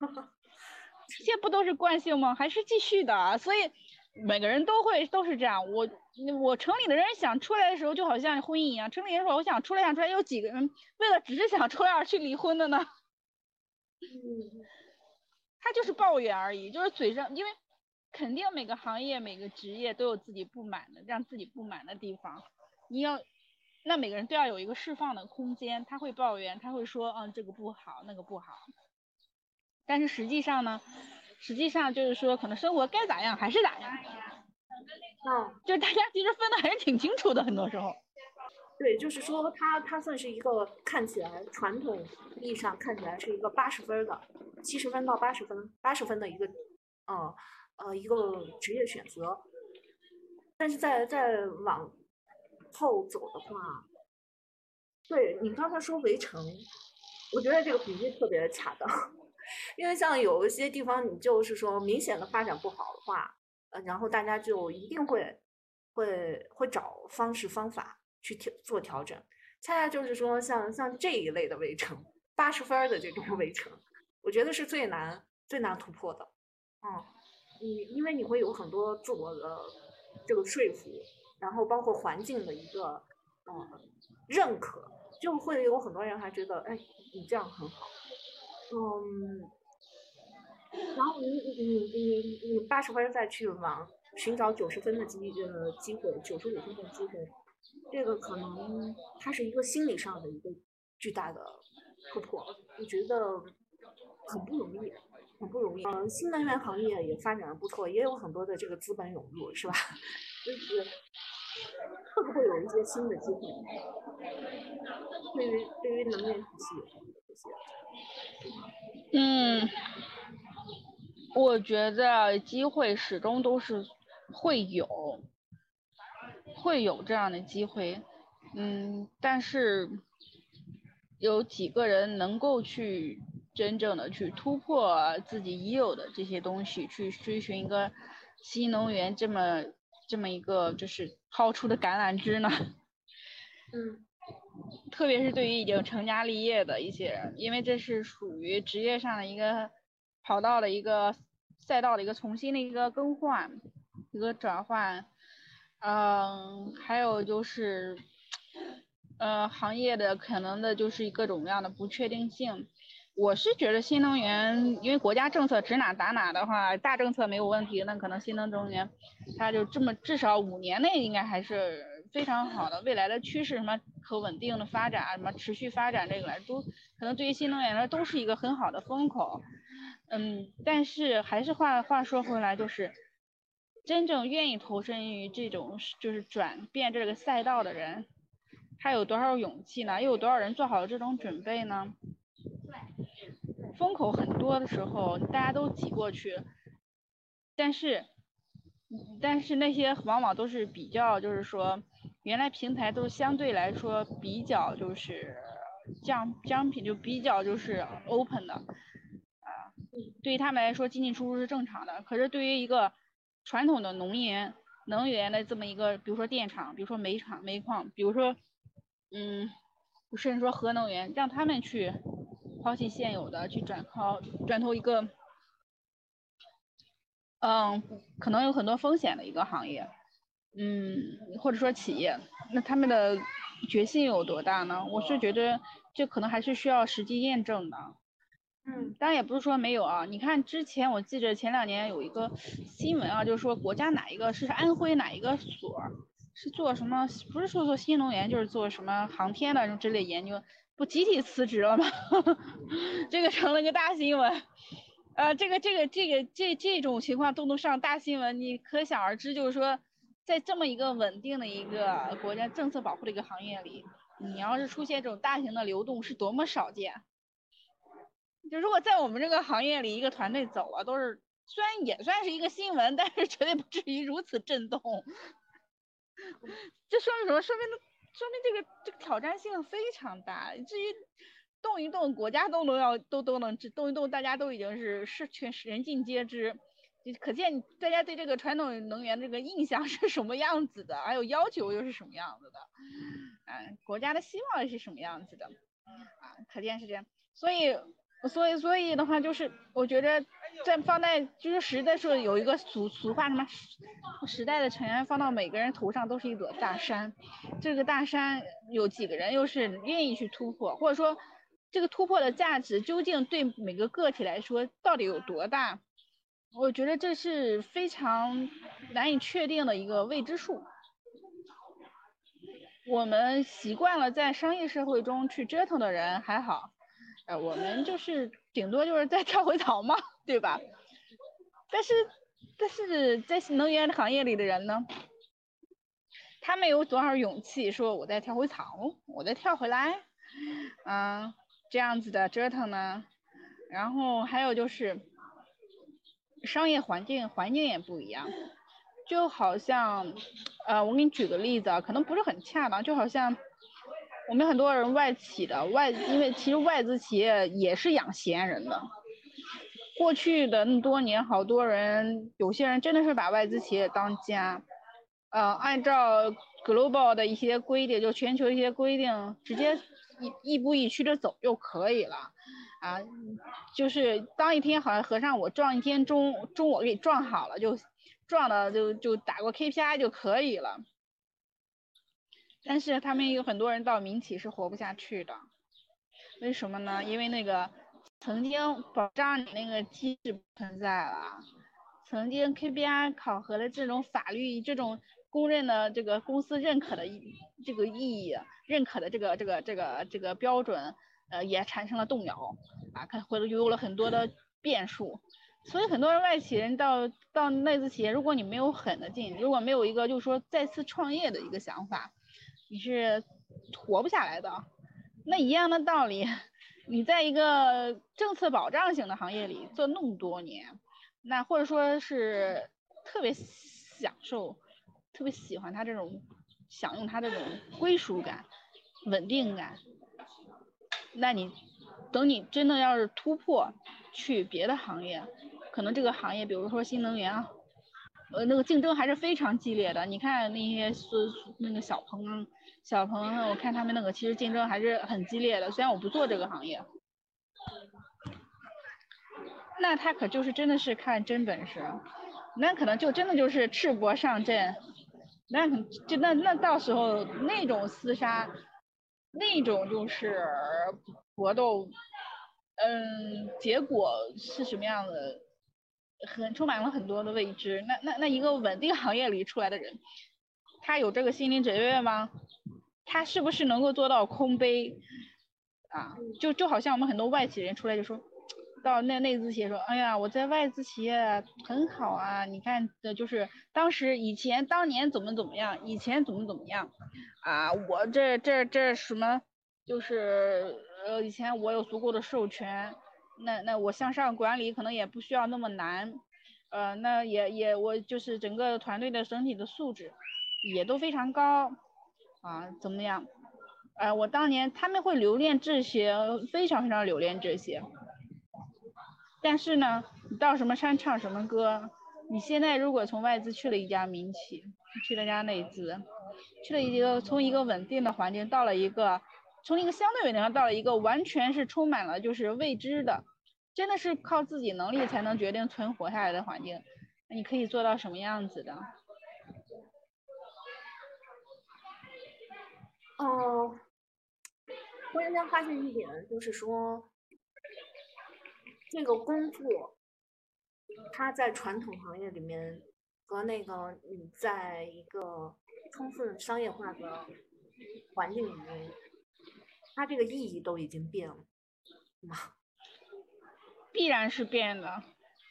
这些不都是惯性吗？还是继续的啊？所以每个人都会都是这样。我我城里的人想出来的时候，就好像婚姻一样，城里人说我想出来想出来，有几个人为了只是想出来而去离婚的呢？嗯他就是抱怨而已，就是嘴上，因为肯定每个行业每个职业都有自己不满的，让自己不满的地方。你要，那每个人都要有一个释放的空间。他会抱怨，他会说，嗯，这个不好，那个不好。但是实际上呢，实际上就是说，可能生活该咋样还是咋样，嗯，就是大家其实分的还是挺清楚的，很多时候。对，就是说它它算是一个看起来传统意义上看起来是一个八十分儿的，七十分到八十分，八十分的一个，呃呃一个职业选择。但是在在往后走的话，对你刚才说围城，我觉得这个比喻特别恰当，因为像有一些地方你就是说明显的发展不好的话，然后大家就一定会会会找方式方法去调做调整。恰恰就是说像像这一类的围城，八十分的这种围城，我觉得是最难最难突破的。嗯，你因为你会有很多自我的这个说服，然后包括环境的一个嗯认可，就会有很多人还觉得，哎，你这样很好，嗯，然后你你你你你八十分再去往寻找九十分的机呃机会，九十五分的机会，这个可能它是一个心理上的一个巨大的突破，我觉得很不容易，很不容易。嗯，新能源行业也发展的不错，也有很多的这个资本涌入，是吧？就是会不会有一些新的机会？对于对于能源体系，嗯，我觉得机会始终都是会有，会有这样的机会，嗯，但是有几个人能够去真正的去突破自己已有的这些东西，去追寻一个新能源这么这么一个就是抛出的橄榄枝呢？嗯特别是对于已经成家立业的一些人，因为这是属于职业上的一个跑道的一个赛道的一个重新的一个更换，一个转换，嗯，还有就是，呃，行业的可能的就是各种各样的不确定性。我是觉得新能源，因为国家政策指哪打哪的话，大政策没有问题，那可能新能源它就这么至少五年内应该还是非常好的。未来的趋势什么可稳定的发展，什么持续发展这个来都可能对于新能源来说都是一个很好的风口。嗯，但是还是话话说回来，就是真正愿意投身于这种就是转变这个赛道的人，他有多少勇气呢？又有多少人做好了这种准备呢？风口很多的时候，大家都挤过去，但是，但是那些往往都是比较，就是说，原来平台都相对来说比较就是降降品，就比较就是 open 的，对于他们来说进进出出是正常的。可是对于一个传统的农业能源的这么一个，比如说电厂，比如说煤厂、煤矿，比如说，嗯，甚至说核能源，让他们去。抛弃现有的，去转靠转投一个，嗯，可能有很多风险的一个行业，嗯，或者说企业，那他们的决心有多大呢？我是觉得这可能还是需要实际验证的。嗯，当然也不是说没有啊，你看之前我记着前两年有一个新闻啊，就是说国家哪一个是安徽哪一个所是做什么，不是说做新能源，就是做什么航天的之类研究。不集体辞职了吗？这个成了个大新闻，呃，这个这个这个这这种情况都能上大新闻，你可想而知，就是说，在这么一个稳定的一个国家政策保护的一个行业里，你要是出现这种大型的流动，是多么少见。就如果在我们这个行业里，一个团队走了，都是虽然也算是一个新闻，但是绝对不至于如此震动。这说明什么？说明说明这个这个挑战性非常大，至于动一动，国家都能要都都能动一动，大家都已经是是全人尽皆知，可见大家对这个传统能源这个印象是什么样子的，还有要求又是什么样子的，嗯，国家的希望是什么样子的，啊，可见是这样，所以所以所以的话，就是我觉得在放在就是实在说有一个俗俗话什么。时代的尘埃放到每个人头上都是一座大山，这个大山有几个人又是愿意去突破，或者说这个突破的价值究竟对每个个体来说到底有多大？我觉得这是非常难以确定的一个未知数。我们习惯了在商业社会中去折腾的人还好，呃，我们就是顶多就是在 跳回槽嘛，对吧？但是。但是在能源行业里的人呢，他们有多少勇气说我再跳回槽，我再跳回来，嗯，这样子的折腾呢？然后还有就是商业环境环境也不一样，就好像，呃，我给你举个例子啊，可能不是很恰当，就好像我们很多人外企的外，因为其实外资企业也是养闲人的。过去的那么多年，好多人，有些人真的是把外资企业当家，呃，按照 global 的一些规定，就全球一些规定，直接一一步一趋的走就可以了，啊，就是当一天好像和尚我撞一天钟，钟我给撞好了，就撞了就就打过 KPI 就可以了。但是他们有很多人到民企是活不下去的，为什么呢？因为那个曾经保障你那个机制不存在了，曾经 KPI 考核的这种法律这种公认的这个公司认可的这个意义，认可的这个这个这个这个标准，呃，也产生了动摇啊，可或者有了很多的变数。所以很多人外企人到到内资企业，如果你没有狠的劲，如果没有一个就是说再次创业的一个想法，你是活不下来的。那一样的道理，你在一个政策保障型的行业里做那么多年，那或者说是特别享受、特别喜欢他这种享用他这种归属感、稳定感，那你等你真的要是突破去别的行业。可能这个行业，比如说新能源啊，呃，那个竞争还是非常激烈的。你看那些是那个小鹏，小鹏，我看他们那个其实竞争还是很激烈的。虽然我不做这个行业，那他可就是真的是看真本事，那可能就真的就是赤膊上阵，那就那那到时候那种厮杀，那种就是搏斗，嗯，结果是什么样的？很充满了很多的未知，那那那一个稳定行业里出来的人，他有这个心理准备吗？他是不是能够做到空杯？啊，就就好像我们很多外企人出来就说，到那内资企业说，哎呀，我在外资企业很好啊，你看的就是当时以前当年怎么怎么样，以前怎么怎么样，啊，我这这这什么，就是呃以前我有足够的授权。那那我向上管理可能也不需要那么难，呃，那也也我就是整个团队的整体的素质也都非常高，啊，怎么样？呃，我当年他们会留恋这些，非常非常留恋这些。但是呢，你到什么山唱什么歌。你现在如果从外资去了一家民企，去了一家内资，去了一个从一个稳定的环境到了一个。从一个相对稳定到了一个完全是充满了就是未知的，真的是靠自己能力才能决定存活下来的环境，你可以做到什么样子的？哦，我现在发现一点，就是说，这个工作，它在传统行业里面和那个你在一个充分商业化的环境里面。它这个意义都已经变了，吗？必然是变的，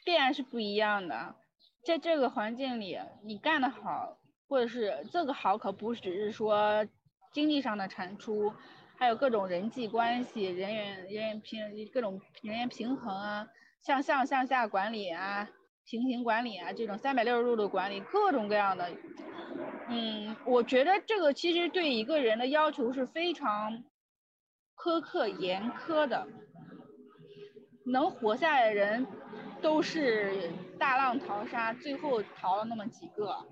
必然是不一样的。在这个环境里，你干得好，或者是这个好，可不只是说经济上的产出，还有各种人际关系、人员人员平各种人员平衡啊，向上向下管理啊，平行管理啊，这种三百六十度的管理，各种各样的。嗯，我觉得这个其实对一个人的要求是非常。苛刻严苛的，能活下来的人都是大浪淘沙，最后逃了那么几个。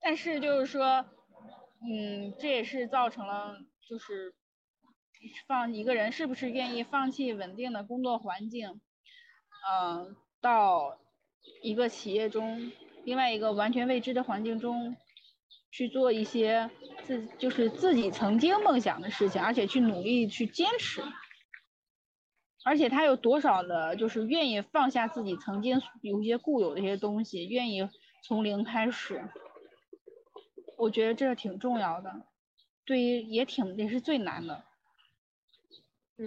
但是就是说，嗯，这也是造成了就是放一个人是不是愿意放弃稳定的工作环境，嗯，到一个企业中另外一个完全未知的环境中。去做一些自就是自己曾经梦想的事情，而且去努力去坚持，而且他有多少的，就是愿意放下自己曾经有一些固有的一些东西，愿意从零开始。我觉得这挺重要的，对于也挺也是最难的。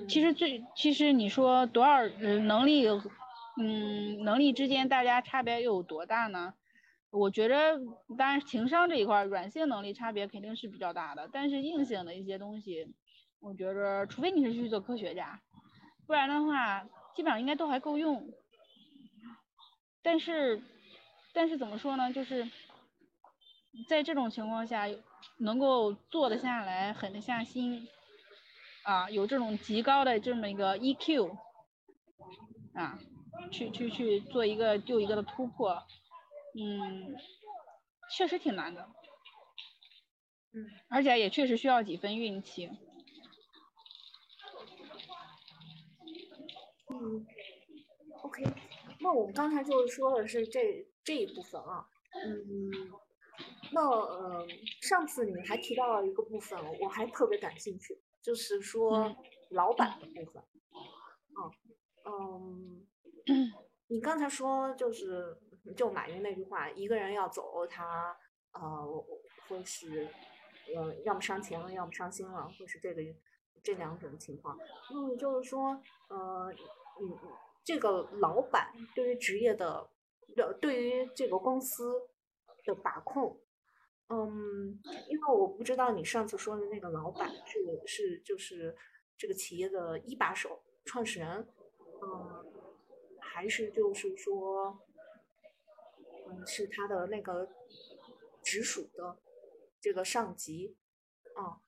其实最其实你说多少能力，嗯，能力之间大家差别又有多大呢？我觉得，当然情商这一块，软性能力差别肯定是比较大的。但是硬性的一些东西，我觉着，除非你是去做科学家，不然的话，基本上应该都还够用。但是，但是怎么说呢？就是在这种情况下，能够做得下来，狠得下心，啊，有这种极高的这么一个 EQ，啊，去去去做一个又一个的突破。嗯，确实挺难的，嗯，而且也确实需要几分运气。嗯，OK，那我们刚才就是说的是这这一部分啊，嗯，那呃，上次你还提到了一个部分，我还特别感兴趣，就是说老板的部分。嗯嗯，你刚才说就是就马云那句话，一个人要走，他呃会是呃要么伤钱了，要么伤心了，或是这个这两种情况。那么就是说呃嗯这个老板对于职业的的对于这个公司的把控，嗯，因为我不知道你上次说的那个老板是是就是这个企业的一把手创始人。嗯，还是就是说，嗯，是他的那个直属的这个上级，啊，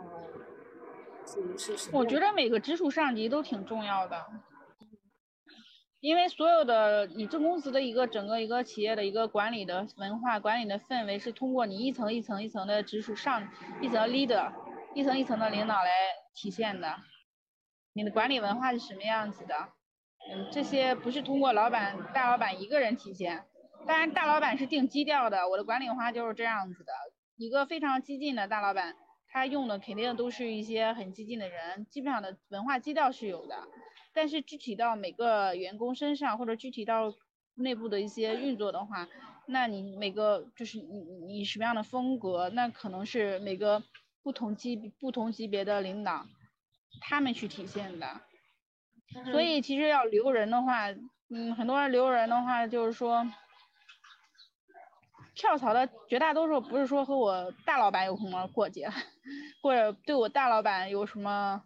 嗯，是是。我觉得每个直属上级都挺重要的，因为所有的你这公司的一个整个一个企业的一个管理的文化、管理的氛围，是通过你一层一层一层的直属上一层 leader，一层一层的领导来体现的。你的管理文化是什么样子的？嗯，这些不是通过老板大老板一个人体现，当然大老板是定基调的。我的管理文化就是这样子的，一个非常激进的大老板，他用的肯定都是一些很激进的人，基本上的文化基调是有的。但是具体到每个员工身上，或者具体到内部的一些运作的话，那你每个就是你你什么样的风格，那可能是每个不同级不同级别的领导。他们去体现的，所以其实要留人的话，嗯，很多人留人的话，就是说跳槽的绝大多数不是说和我大老板有什么过节，或者对我大老板有什么，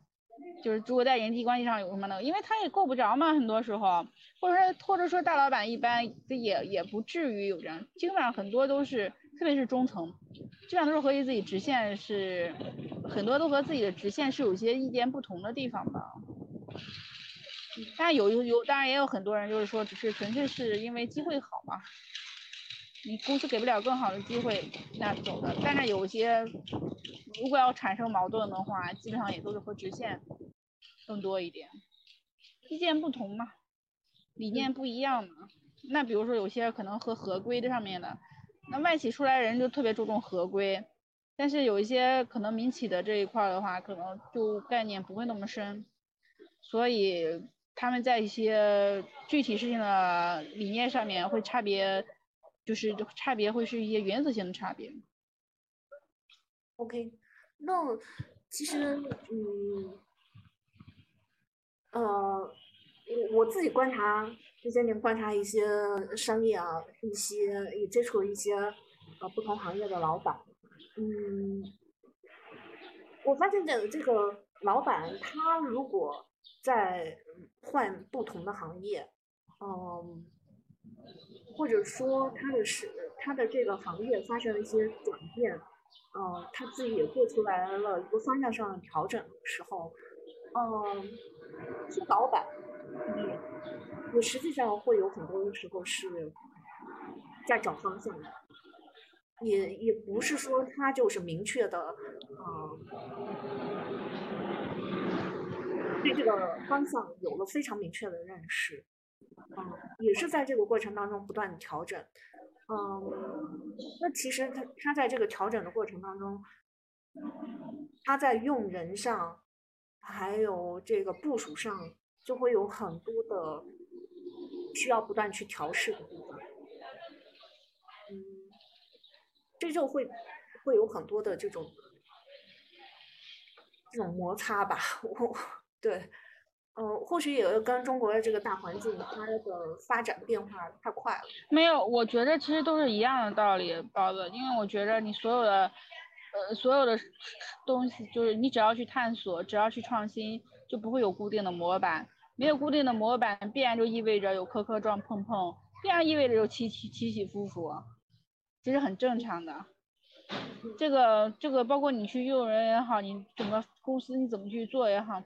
就是如果在人际关系上有什么的，因为他也够不着嘛，很多时候，或者说或者说大老板一般也也不至于有这样，基本上很多都是。特别是中层，基本上都是和自己直线是很多都和自己的直线是有些意见不同的地方的。但有有有，当然也有很多人就是说，只是纯粹是因为机会好嘛。你公司给不了更好的机会，那走的。但是有些如果要产生矛盾的话，基本上也都是和直线更多一点。意见不同嘛，理念不一样嘛。那比如说有些可能和合规的上面的。那外企出来人就特别注重合规，但是有一些可能民企的这一块的话，可能就概念不会那么深，所以他们在一些具体事情的理念上面会差别，就是差别会是一些原则性的差别。OK，那其实嗯，呃，我我自己观察。这些年观察一些商业啊，一些也接触了一些呃不同行业的老板，嗯，我发现这这个老板他如果在换不同的行业，嗯，或者说他的是他的这个行业发生了一些转变，嗯，他自己也做出来了一个方向上的调整的时候，嗯，做老板。你你实际上会有很多的时候是在找方向的，也也不是说他就是明确的，啊，对这个方向有了非常明确的认识，嗯，也是在这个过程当中不断的调整，嗯，那其实他他在这个调整的过程当中，他在用人上，还有这个部署上，就会有很多的。需要不断去调试的地方，嗯，这就会会有很多的这种这种摩擦吧。我 对，嗯，或许也是跟中国的这个大环境它的发展变化太快了。没有，我觉得其实都是一样的道理，包子。因为我觉得你所有的呃所有的东西，就是你只要去探索，只要去创新，就不会有固定的模板。没有固定的模板，必然就意味着有磕磕撞碰碰，必然意味着有起起起起伏伏，这是很正常的。这个这个包括你去用人也好，你整个公司你怎么去做也好，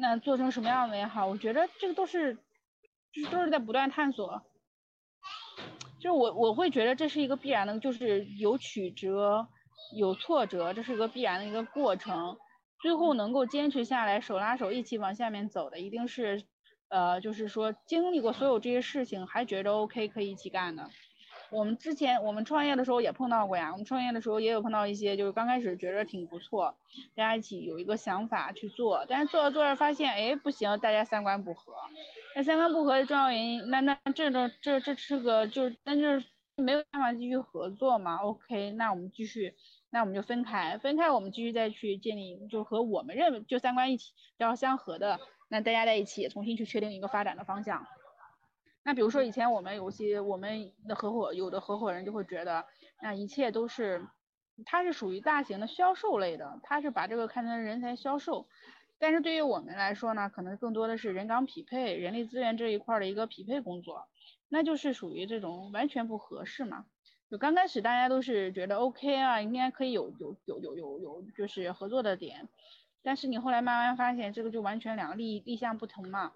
那做成什么样的也好，我觉得这个都是，就是都是在不断探索。就是我我会觉得这是一个必然的，就是有曲折，有挫折，这是一个必然的一个过程。最后能够坚持下来，手拉手一起往下面走的，一定是，呃，就是说经历过所有这些事情，还觉得 OK 可以一起干的。我们之前我们创业的时候也碰到过呀，我们创业的时候也有碰到一些，就是刚开始觉着挺不错，大家一起有一个想法去做，但是做着做着发现，哎，不行，大家三观不合。那三观不合的重要原因，那那这个这这是个就是那就是没有办法继续合作嘛？OK，那我们继续，那我们就分开，分开我们继续再去建立，就和我们认为就三观一起比较相合的，那大家在一起重新去确定一个发展的方向。那比如说以前我们有些我们的合伙有的合伙人就会觉得，那一切都是，他是属于大型的销售类的，他是把这个看成人才销售，但是对于我们来说呢，可能更多的是人岗匹配、人力资源这一块的一个匹配工作，那就是属于这种完全不合适嘛。就刚开始大家都是觉得 OK 啊，应该可以有有有有有有就是合作的点，但是你后来慢慢发现这个就完全两个立立项不同嘛。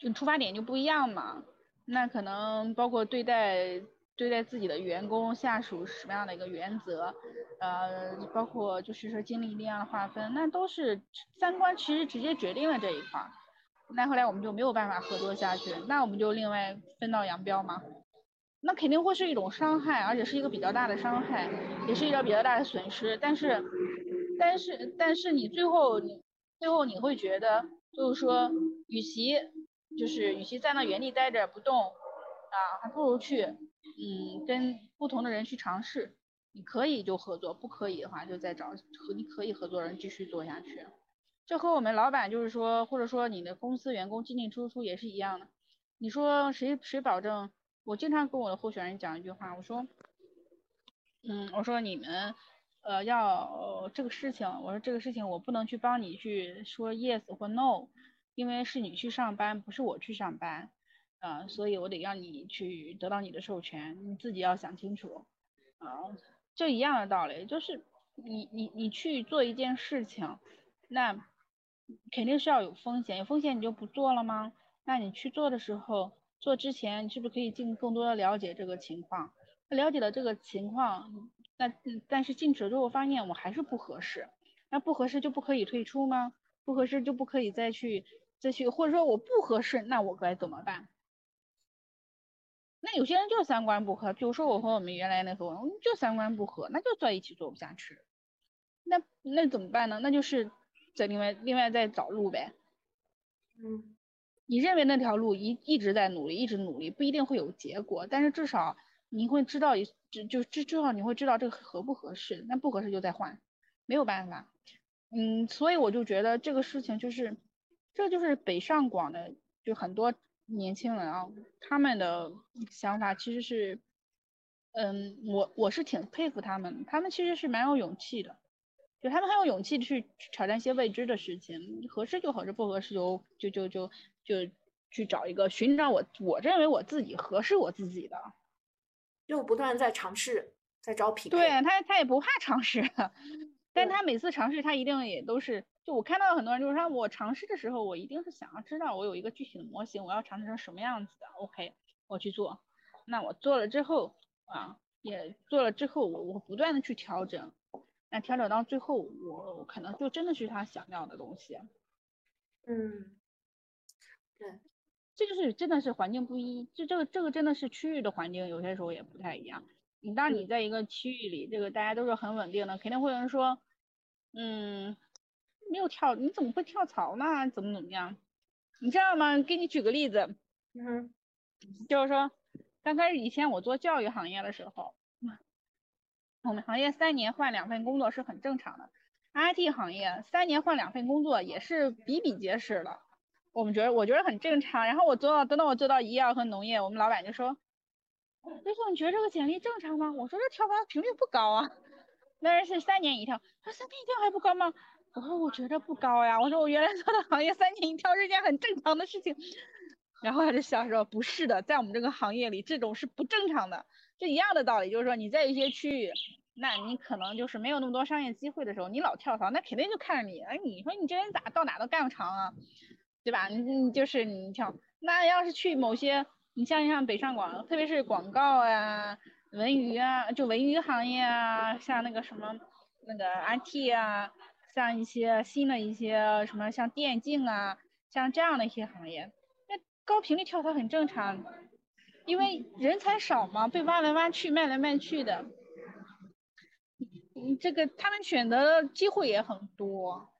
就出发点就不一样嘛，那可能包括对待对待自己的员工下属什么样的一个原则，呃，包括就是说精力力量的划分，那都是三观其实直接决定了这一块儿。那后来我们就没有办法合作下去，那我们就另外分道扬镳嘛。那肯定会是一种伤害，而且是一个比较大的伤害，也是一个比较大的损失。但是，但是，但是你最后你最后你会觉得，就是说，与其就是与其在那原地待着不动，啊，还不如去，嗯，跟不同的人去尝试。你可以就合作，不可以的话就再找和你可以合作人继续做下去。这和我们老板就是说，或者说你的公司员工进进出出也是一样的。你说谁谁保证？我经常跟我的候选人讲一句话，我说，嗯，我说你们，呃，要这个事情，我说这个事情我不能去帮你去说 yes 或 no。因为是你去上班，不是我去上班，啊，所以我得让你去得到你的授权，你自己要想清楚，啊，这一样的道理，就是你你你去做一件事情，那肯定是要有风险，有风险你就不做了吗？那你去做的时候，做之前你是不是可以尽更多的了解这个情况？了解了这个情况，那但是进去了之后发现我还是不合适，那不合适就不可以退出吗？不合适就不可以再去。再去，或者说我不合适，那我该怎么办？那有些人就三观不合，比如说我和我们原来那个，就三观不合，那就在一起做不下去。那那怎么办呢？那就是在另外另外再找路呗。嗯，你认为那条路一一直在努力，一直努力，不一定会有结果，但是至少你会知道一就就至至少你会知道这个合不合适，那不合适就再换，没有办法。嗯，所以我就觉得这个事情就是。这就是北上广的，就很多年轻人啊，他们的想法其实是，嗯，我我是挺佩服他们，他们其实是蛮有勇气的，就他们很有勇气去挑战一些未知的事情，合适就合适，不合适就就就就就去找一个寻找我我认为我自己合适我自己的，就不断在尝试，在找匹配。对他他也不怕尝试，但他每次尝试他一定也都是。就我看到很多人就是说，我尝试的时候，我一定是想要知道我有一个具体的模型，我要尝试成什么样子的。OK，我去做。那我做了之后啊，也做了之后，我我不断的去调整。那调整到最后，我可能就真的是他想要的东西。嗯，对，这就是真的是环境不一，就这个这个真的是区域的环境，有些时候也不太一样。你当你在一个区域里，这个大家都是很稳定的，肯定会有人说，嗯。没有跳，你怎么会跳槽呢？怎么怎么样？你知道吗？给你举个例子，嗯，就是说，刚开始以前我做教育行业的时候，我们行业三年换两份工作是很正常的，IT 行业三年换两份工作也是比比皆是的。我们觉得我觉得很正常。然后我做到，等到我做到医药和农业，我们老板就说，刘总你觉得这个简历正常吗？我说这跳槽频率不高啊，那人是三年一跳，他说三年一跳还不高吗？我说我觉得不高呀，我说我原来做的行业三年一跳是件很正常的事情，然后他就笑说不是的，在我们这个行业里这种是不正常的，这一样的道理，就是说你在一些区域，那你可能就是没有那么多商业机会的时候，你老跳槽，那肯定就看着你，哎，你说你这人咋到哪都干不长啊，对吧？你你就是你跳，那要是去某些，你像像北上广，特别是广告啊、文娱啊，就文娱行业啊，像那个什么那个 IT 啊。像一些新的一些什么像电竞啊，像这样的一些行业，那高频率跳槽很正常。因为人才少嘛，被挖来挖去，卖来卖去的。这个他们选择的机会也很多，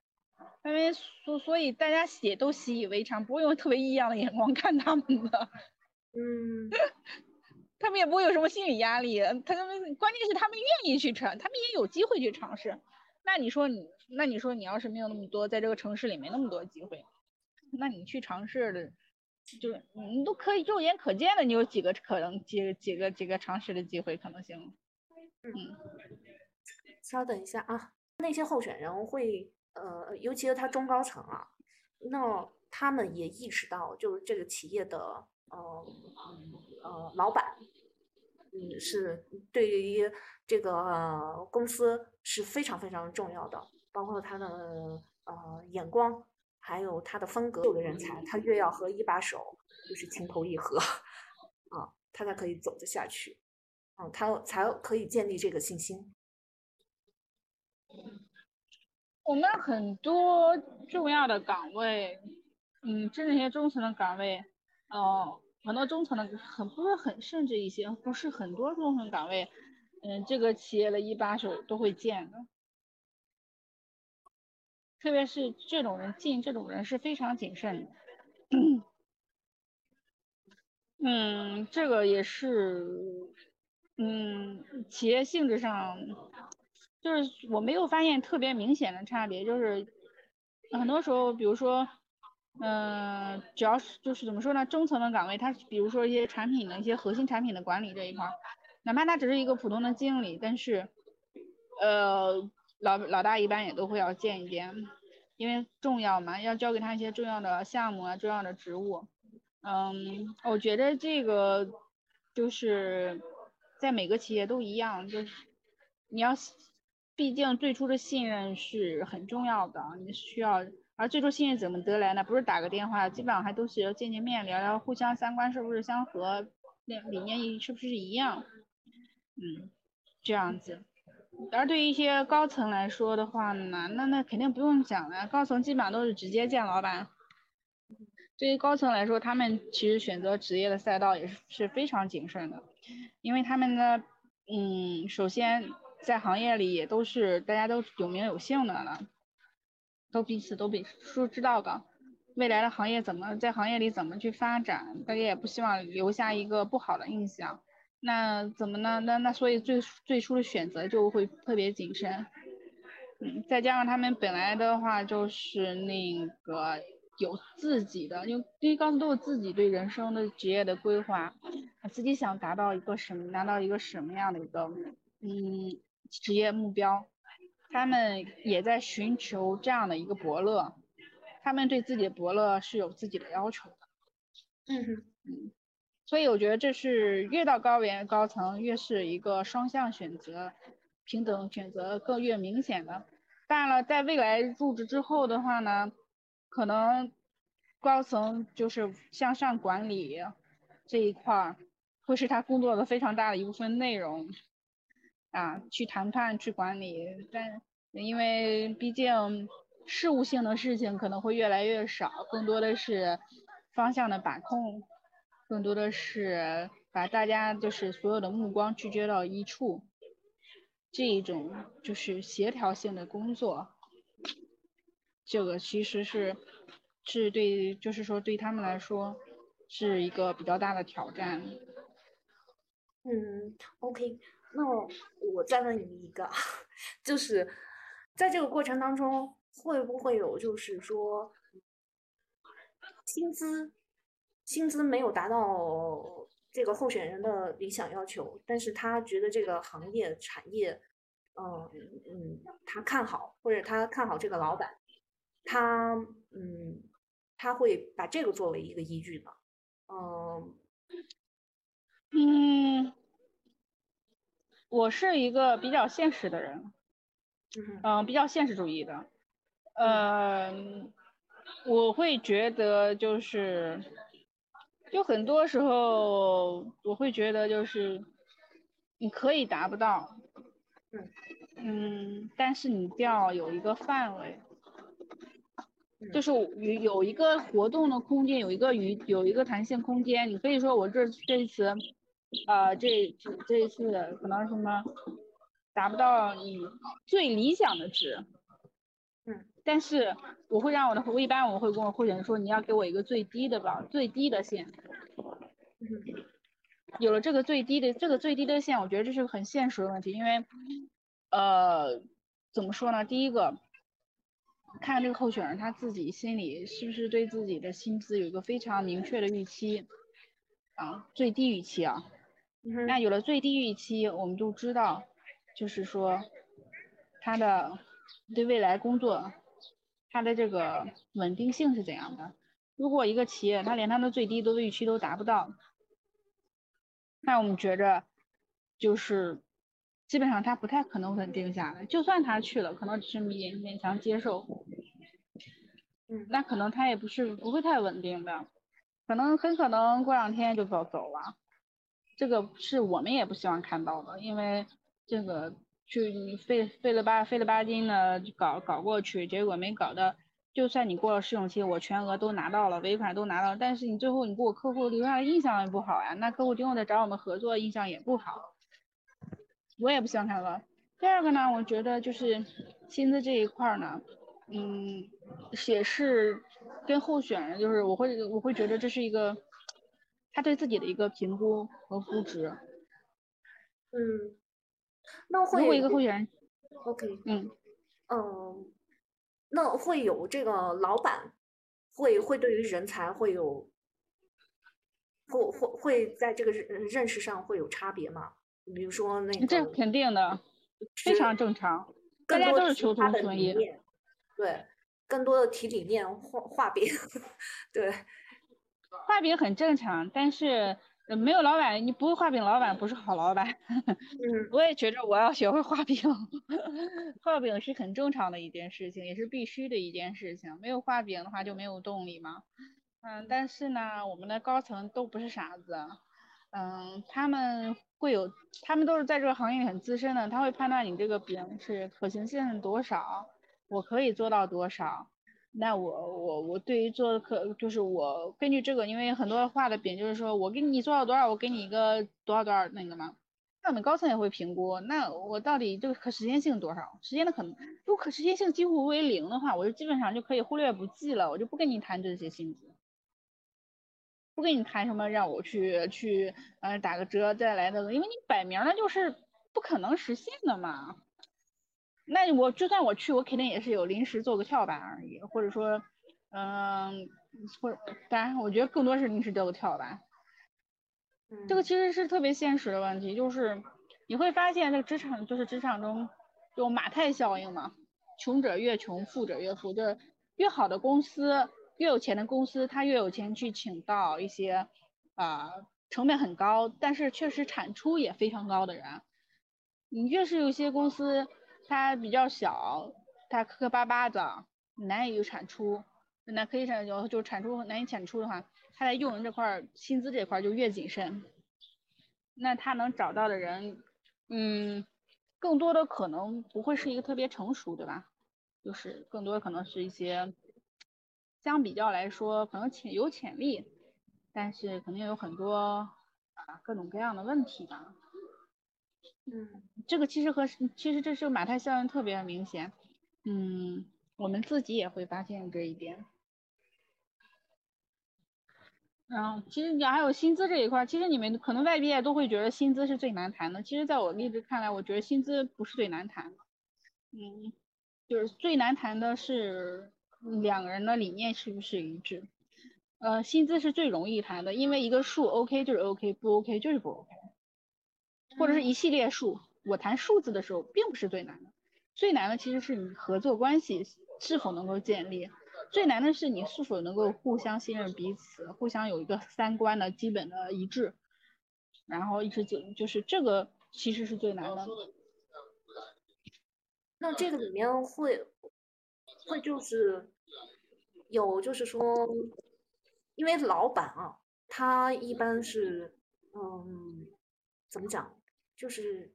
因为所所以大家也都习以为常，不会用特别异样的眼光看他们的。嗯，他们也不会有什么心理压力，他们关键是他们愿意去尝，他们也有机会去尝试。那你说你，那你说你要是没有那么多，在这个城市里没那么多机会，那你去尝试的，就是你都可以肉眼可见的，你有几个可能几几个几个尝试的机会可能性？嗯，稍等一下啊，那些候选人会呃，尤其是他中高层啊，那他们也意识到，就是这个企业的呃呃老板，嗯，是对于这个、呃公司是非常非常重要的，包括他的呃眼光，还有他的风格。有的人才，他越要和一把手就是情投意合啊，他才可以走得下去，啊，他才可以建立这个信心。我们很多重要的岗位，嗯，就那些中层的岗位，哦，很多中层的很不是很，甚至一些不是很多中层岗位，嗯，这个企业的一把手都会见的。特别是这种人进这种人是非常谨慎的。嗯，这个也是，嗯，企业性质上，就是我没有发现特别明显的差别，就是很多时候，比如说，嗯、只要是就是怎么说呢，中层的岗位，它比如说一些产品的一些核心产品的管理这一块，哪怕他只是一个普通的经理，但是，呃，老老大一般也都会要见一见，因为重要嘛，要交给他一些重要的项目啊，重要的职务。嗯，我觉得这个就是在每个企业都一样，就是你要，毕竟最初的信任是很重要的，你需要，而最终信任怎么得来呢？不是打个电话，基本上还都是要见见面，聊聊互相三观是不是相合，理理念是不是一样，嗯，这样子。而对于一些高层来说的话呢，那那肯定不用讲了，高层基本上都是直接见老板。对于高层来说，他们其实选择职业的赛道也是是非常谨慎的，因为他们呢，嗯，首先在行业里也都是大家都有名有姓的了，都彼此都比都知道的，未来的行业怎么在行业里怎么去发展，大家也不希望留下一个不好的印象。那怎么呢？那那所以最最初的选择就会特别谨慎，嗯，再加上他们本来的话就是那个。有自己的，因为因为刚都有自己对人生的职业的规划，自己想达到一个什么，达到一个什么样的一个嗯职业目标，他们也在寻求这样的一个伯乐，他们对自己的伯乐是有自己的要求的，嗯，嗯，所以我觉得这是越到高原高层越是一个双向选择，平等选择更越明显的。当然了，在未来入职之后的话呢。可能高层就是向上管理这一块儿，会是他工作的非常大的一部分内容啊，去谈判、去管理。但因为毕竟事务性的事情可能会越来越少，更多的是方向的把控，更多的是把大家就是所有的目光聚焦到一处，这一种就是协调性的工作。这个其实是是对，就是说对他们来说是一个比较大的挑战。嗯，OK，那我再问你一个，就是在这个过程当中，会不会有就是说薪资薪资没有达到这个候选人的理想要求，但是他觉得这个行业产业，嗯嗯，他看好，或者他看好这个老板。他嗯，他会把这个作为一个依据呢，嗯嗯，我是一个比较现实的人，嗯，比较现实主义的，嗯，我会觉得就是，就很多时候我会觉得就是你可以达不到，嗯，但是你一要有一个范围。就是有有一个活动的空间，有一个余有一个弹性空间。你可以说我这这一次，呃，这这这一次可能什么达不到你最理想的值，嗯，但是我会让我的，我一般我会跟我候选人说，你要给我一个最低的吧，最低的线。嗯有了这个最低的这个最低的线，我觉得这是个很现实的问题，因为呃，怎么说呢？第一个，看这个候选人他自己心里是不是对自己的薪资有一个非常明确的预期啊，最低预期啊。那有了最低预期，我们就知道，就是说他的对未来工作，他的这个稳定性是怎样的。如果一个企业他连他的最低的预期都达不到，那我们觉着就是基本上他不太可能稳定下来。就算他去了，可能只是勉勉强接受，嗯那可能他也不是不会太稳定的，可能很可能过两天就走走了。这个是我们也不希望看到的，因为这个去费费了吧费了吧劲的搞搞过去，结果没搞的，就算你过了试用期，我全额都拿到了，尾款都拿到，但是你最后你给我客户留下的印象也不好呀，那客户今后再找我们合作印象也不好，我也不希望看到。第二个呢，我觉得就是薪资这一块呢，嗯，也是跟候选人，就是我会我会觉得这是一个他对自己的一个评估和估值。嗯，那如会果一个候选人，OK，嗯，嗯，那会有这个老板会会对于人才会有会会会在这个认认识上会有差别吗？比如说那个这肯定的，非常正常，大更多家都是求他的同存异。对，更多的提理念画画饼，对，画饼很正常，但是呃没有老板，你不会画饼，老板不是好老板。嗯我也觉着我要学会画饼，画饼是很正常的一件事情，也是必须的一件事情。没有画饼的话就没有动力嘛。嗯，但是呢，我们的高层都不是傻子，嗯，他们会有，他们都是在这个行业里很资深的，他会判断你这个饼是可行性多少，我可以做到多少。那我我我对于做可就是我根据这个，因为很多画的饼就是说我给你做到多少，我给你一个多少多少那个嘛。那我们高层也会评估，那我到底这个可实现性多少？实现的可能，如果可实现性几乎为零的话，我就基本上就可以忽略不计了，我就不跟你谈这些薪资，不跟你谈什么让我去去呃打个折再来的，因为你摆明了就是不可能实现的嘛。那我就算我去，我肯定也是有临时做个跳板而已，或者说，嗯，或者当然，我觉得更多是临时做个跳板。这个嗯其实是特别现实的问题，就是你会发现，这个职场就是职场中有马太效应嘛，穷者越穷，富者越富，就是越好的公司，越有钱的公司，他越有钱去请到一些啊、成本很高，但是确实产出也非常高的人。你越是有些公司，它比较小，它磕磕巴巴的，难以产出，那可以产就就产出难以产出的话，他在用人这块薪资这块就越谨慎，那他能找到的人，嗯，更多的可能不会是一个特别成熟，对吧？就是更多可能是一些相比较来说可能潜有潜力，但是肯定有很多啊各种各样的问题吧。嗯这个其实和其实这是马太效应特别明显，嗯，我们自己也会发现这一点。然后其实你还有薪资这一块，其实你们可能外毕业都会觉得薪资是最难谈的，其实在我一直看来，我觉得薪资不是最难谈的，嗯，就是最难谈的是两个人的理念是不是一致。呃，薪资是最容易谈的，因为一个数 OK 就是 OK，不 OK 就是不 OK。或者是一系列数，我谈数字的时候并不是最难的，最难的其实是你合作关系是否能够建立，最难的是你是否能够互相信任彼此，互相有一个三观的基本的一致，然后一直就就是这个其实是最难的。那这个里面会会就是有就是说，因为老板啊，他一般是嗯，怎么讲，就是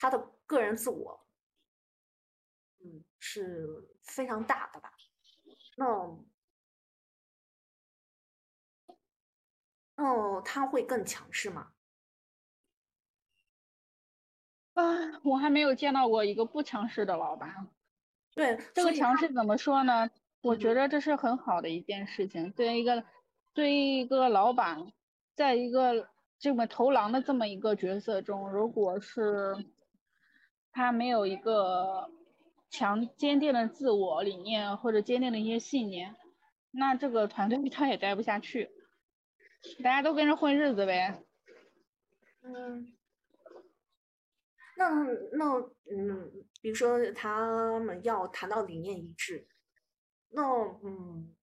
他的个人自我，嗯，是非常大的吧。那哦，他会更强势吗？啊，我还没有见到过一个不强势的老板。对，这个强势怎么说呢？我觉嗯得这是很好的一件事情。对于一个对于一个老板，在一个这么头狼的这么一个角色中，如果是他没有一个强坚定的自我理念或者坚定的一些信念，那这个团队他也待不下去。大家都跟着混日子呗。嗯，那那嗯，比如说他们要谈到理念一致，那嗯，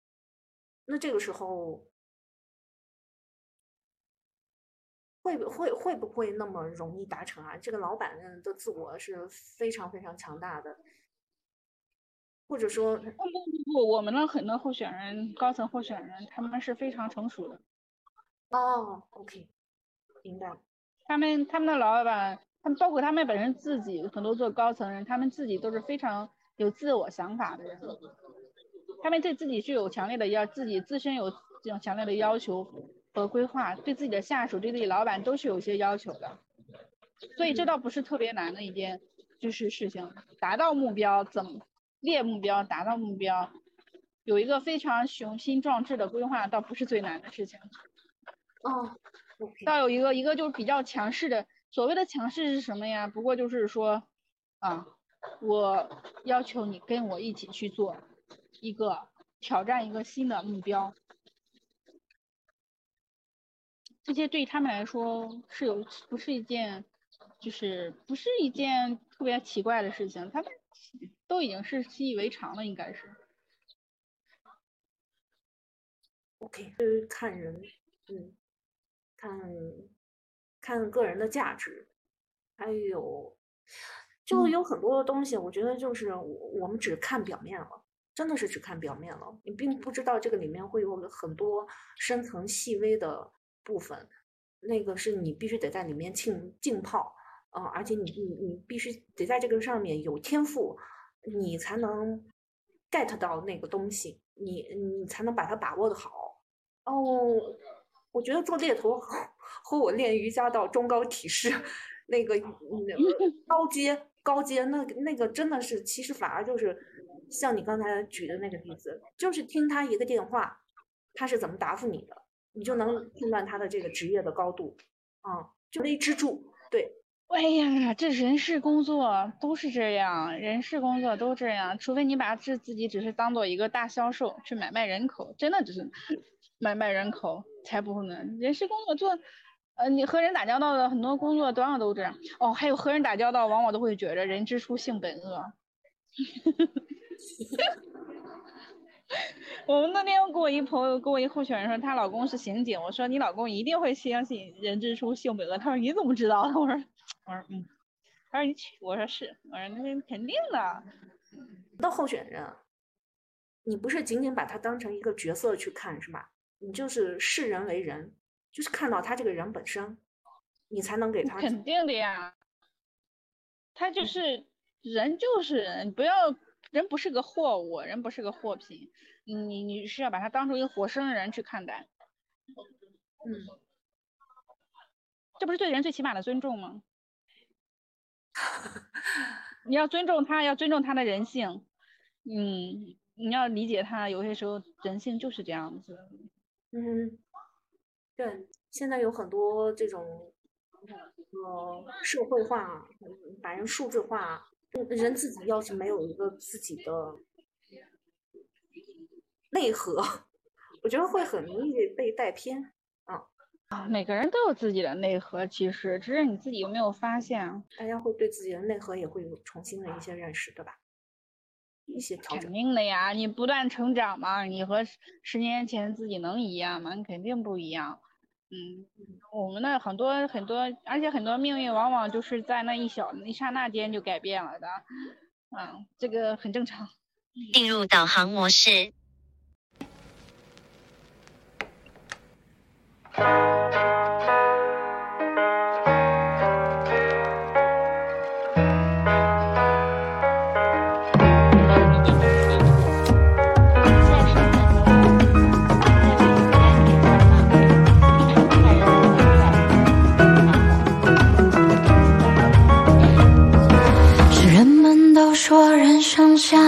那这个时候会不会会不会那么容易达成啊？这个老板的自我是非常非常强大的，或者说，不不不不，我们的很多候选人，高层候选人，他们是非常成熟的。哦，OK，明白。他们他们的老板，他们包括他们本身自己，很多做高层人，他们自己都是非常有自我想法的人。他们对自己具有强烈的要，自己自身有这种强烈的要求和规划，对自己的下属、对自己老板都是有些要求的。所以这倒不是特别难的一件就是事情，达到目标怎么列目标，达到目标，有一个非常雄心壮志的规划，倒不是最难的事情。哦倒有一个一个就是比较强势的，所谓的强势是什么呀？不过就是说，啊，我要求你跟我一起去做一个挑战一个新的目标，这些对他们来说是有不是一件，就是不是一件特别奇怪的事情，他们都已经是习以为常了，应该是。OK，就是看人，嗯，看看个人的价值，还有就嗯。有很多东西，我觉得就是我我们只看表面了，真的是只看表面了，你并不知道这个里面会有很多深层细微的部分，那个是你必须得在里面浸浸泡，啊、而且你你你必须得在这个上面有天赋，你才能 get 到那个东西，你你才能把它把握的好。哦，我觉得做猎头和我练瑜伽到中高体式，那个高阶高阶那那个真的是，其实反而就是像你刚才举的那个例子，就是听他一个电话，他是怎么答复你的，你就能判断他的这个职业的高度，啊、就一支柱，对，哎呀，这人事工作都是这样，人事工作都这样，除非你把自自己只是当做一个大销售去买卖人口，真的只是买卖人口才不会呢。人事工作做，呃，你和人打交道的很多工作多样都这样。哦，还有和人打交道，往往都会觉着人之初性本恶。我们那天跟我一朋友，跟我一候选人说，她老公是刑警。我说你老公一定会相信人之初性本恶。他说你怎么知道的？我说我说嗯，他说你去，我说是，我说那肯定的。的候选人，你不是仅仅把他当成一个角色去看，是吧？你就是视人为人，就是看到他这个人本身，你才能给他肯定的呀，他就是人就是人，不要人不是个货物，人不是个货品，你你是要把他当成一个活生的人去看待，嗯，这不是对人最起码的尊重吗？你要尊重他，要尊重他的人性，嗯，你要理解他，有些时候人性就是这样子。嗯，对，现在有很多这种呃社会化，嗯把人数字化，人自己要是没有一个自己的内核，我觉得会很容易被带偏。啊，每个人都有自己的内核，其实只是你自己有没有发现啊？大家会对自己的内核也会有重新的一些认识，对吧？一些调肯。定的呀，你不断成长嘛，你和十十年前自己能一样吗？你肯定不一样。嗯，我们那很多很多，而且很多命运往往就是在那一小一刹那间就改变了的。嗯，这个很正常。进入导航模式。人生像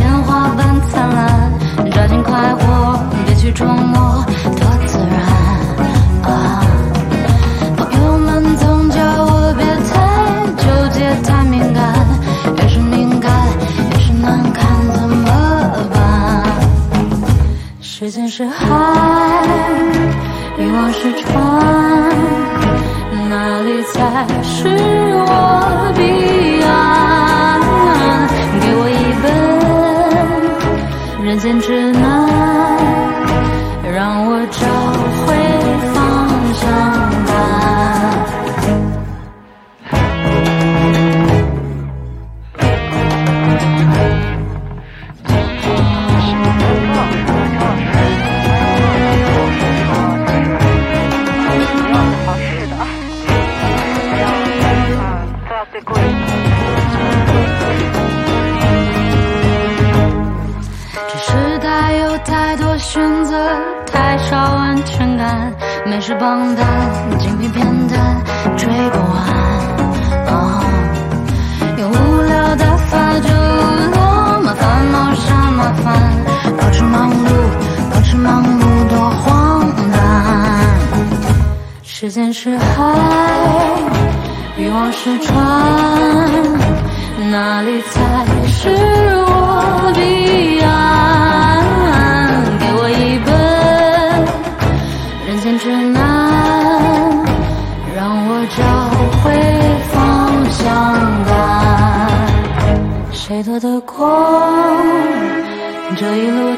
烟花般灿烂，抓紧快活，别去琢磨多自然啊！朋友们总叫我别太纠结、太敏感，越是敏感越是难堪，怎么办？时间是海，欲望是船，哪里才是我？人间只能，美食榜单，精品片段，追不完。哦，有无聊打发就落麻烦恼啥麻烦，保持忙碌，保持忙碌多荒诞。时间是海，欲望是船，哪里才是我彼岸？的光？这一路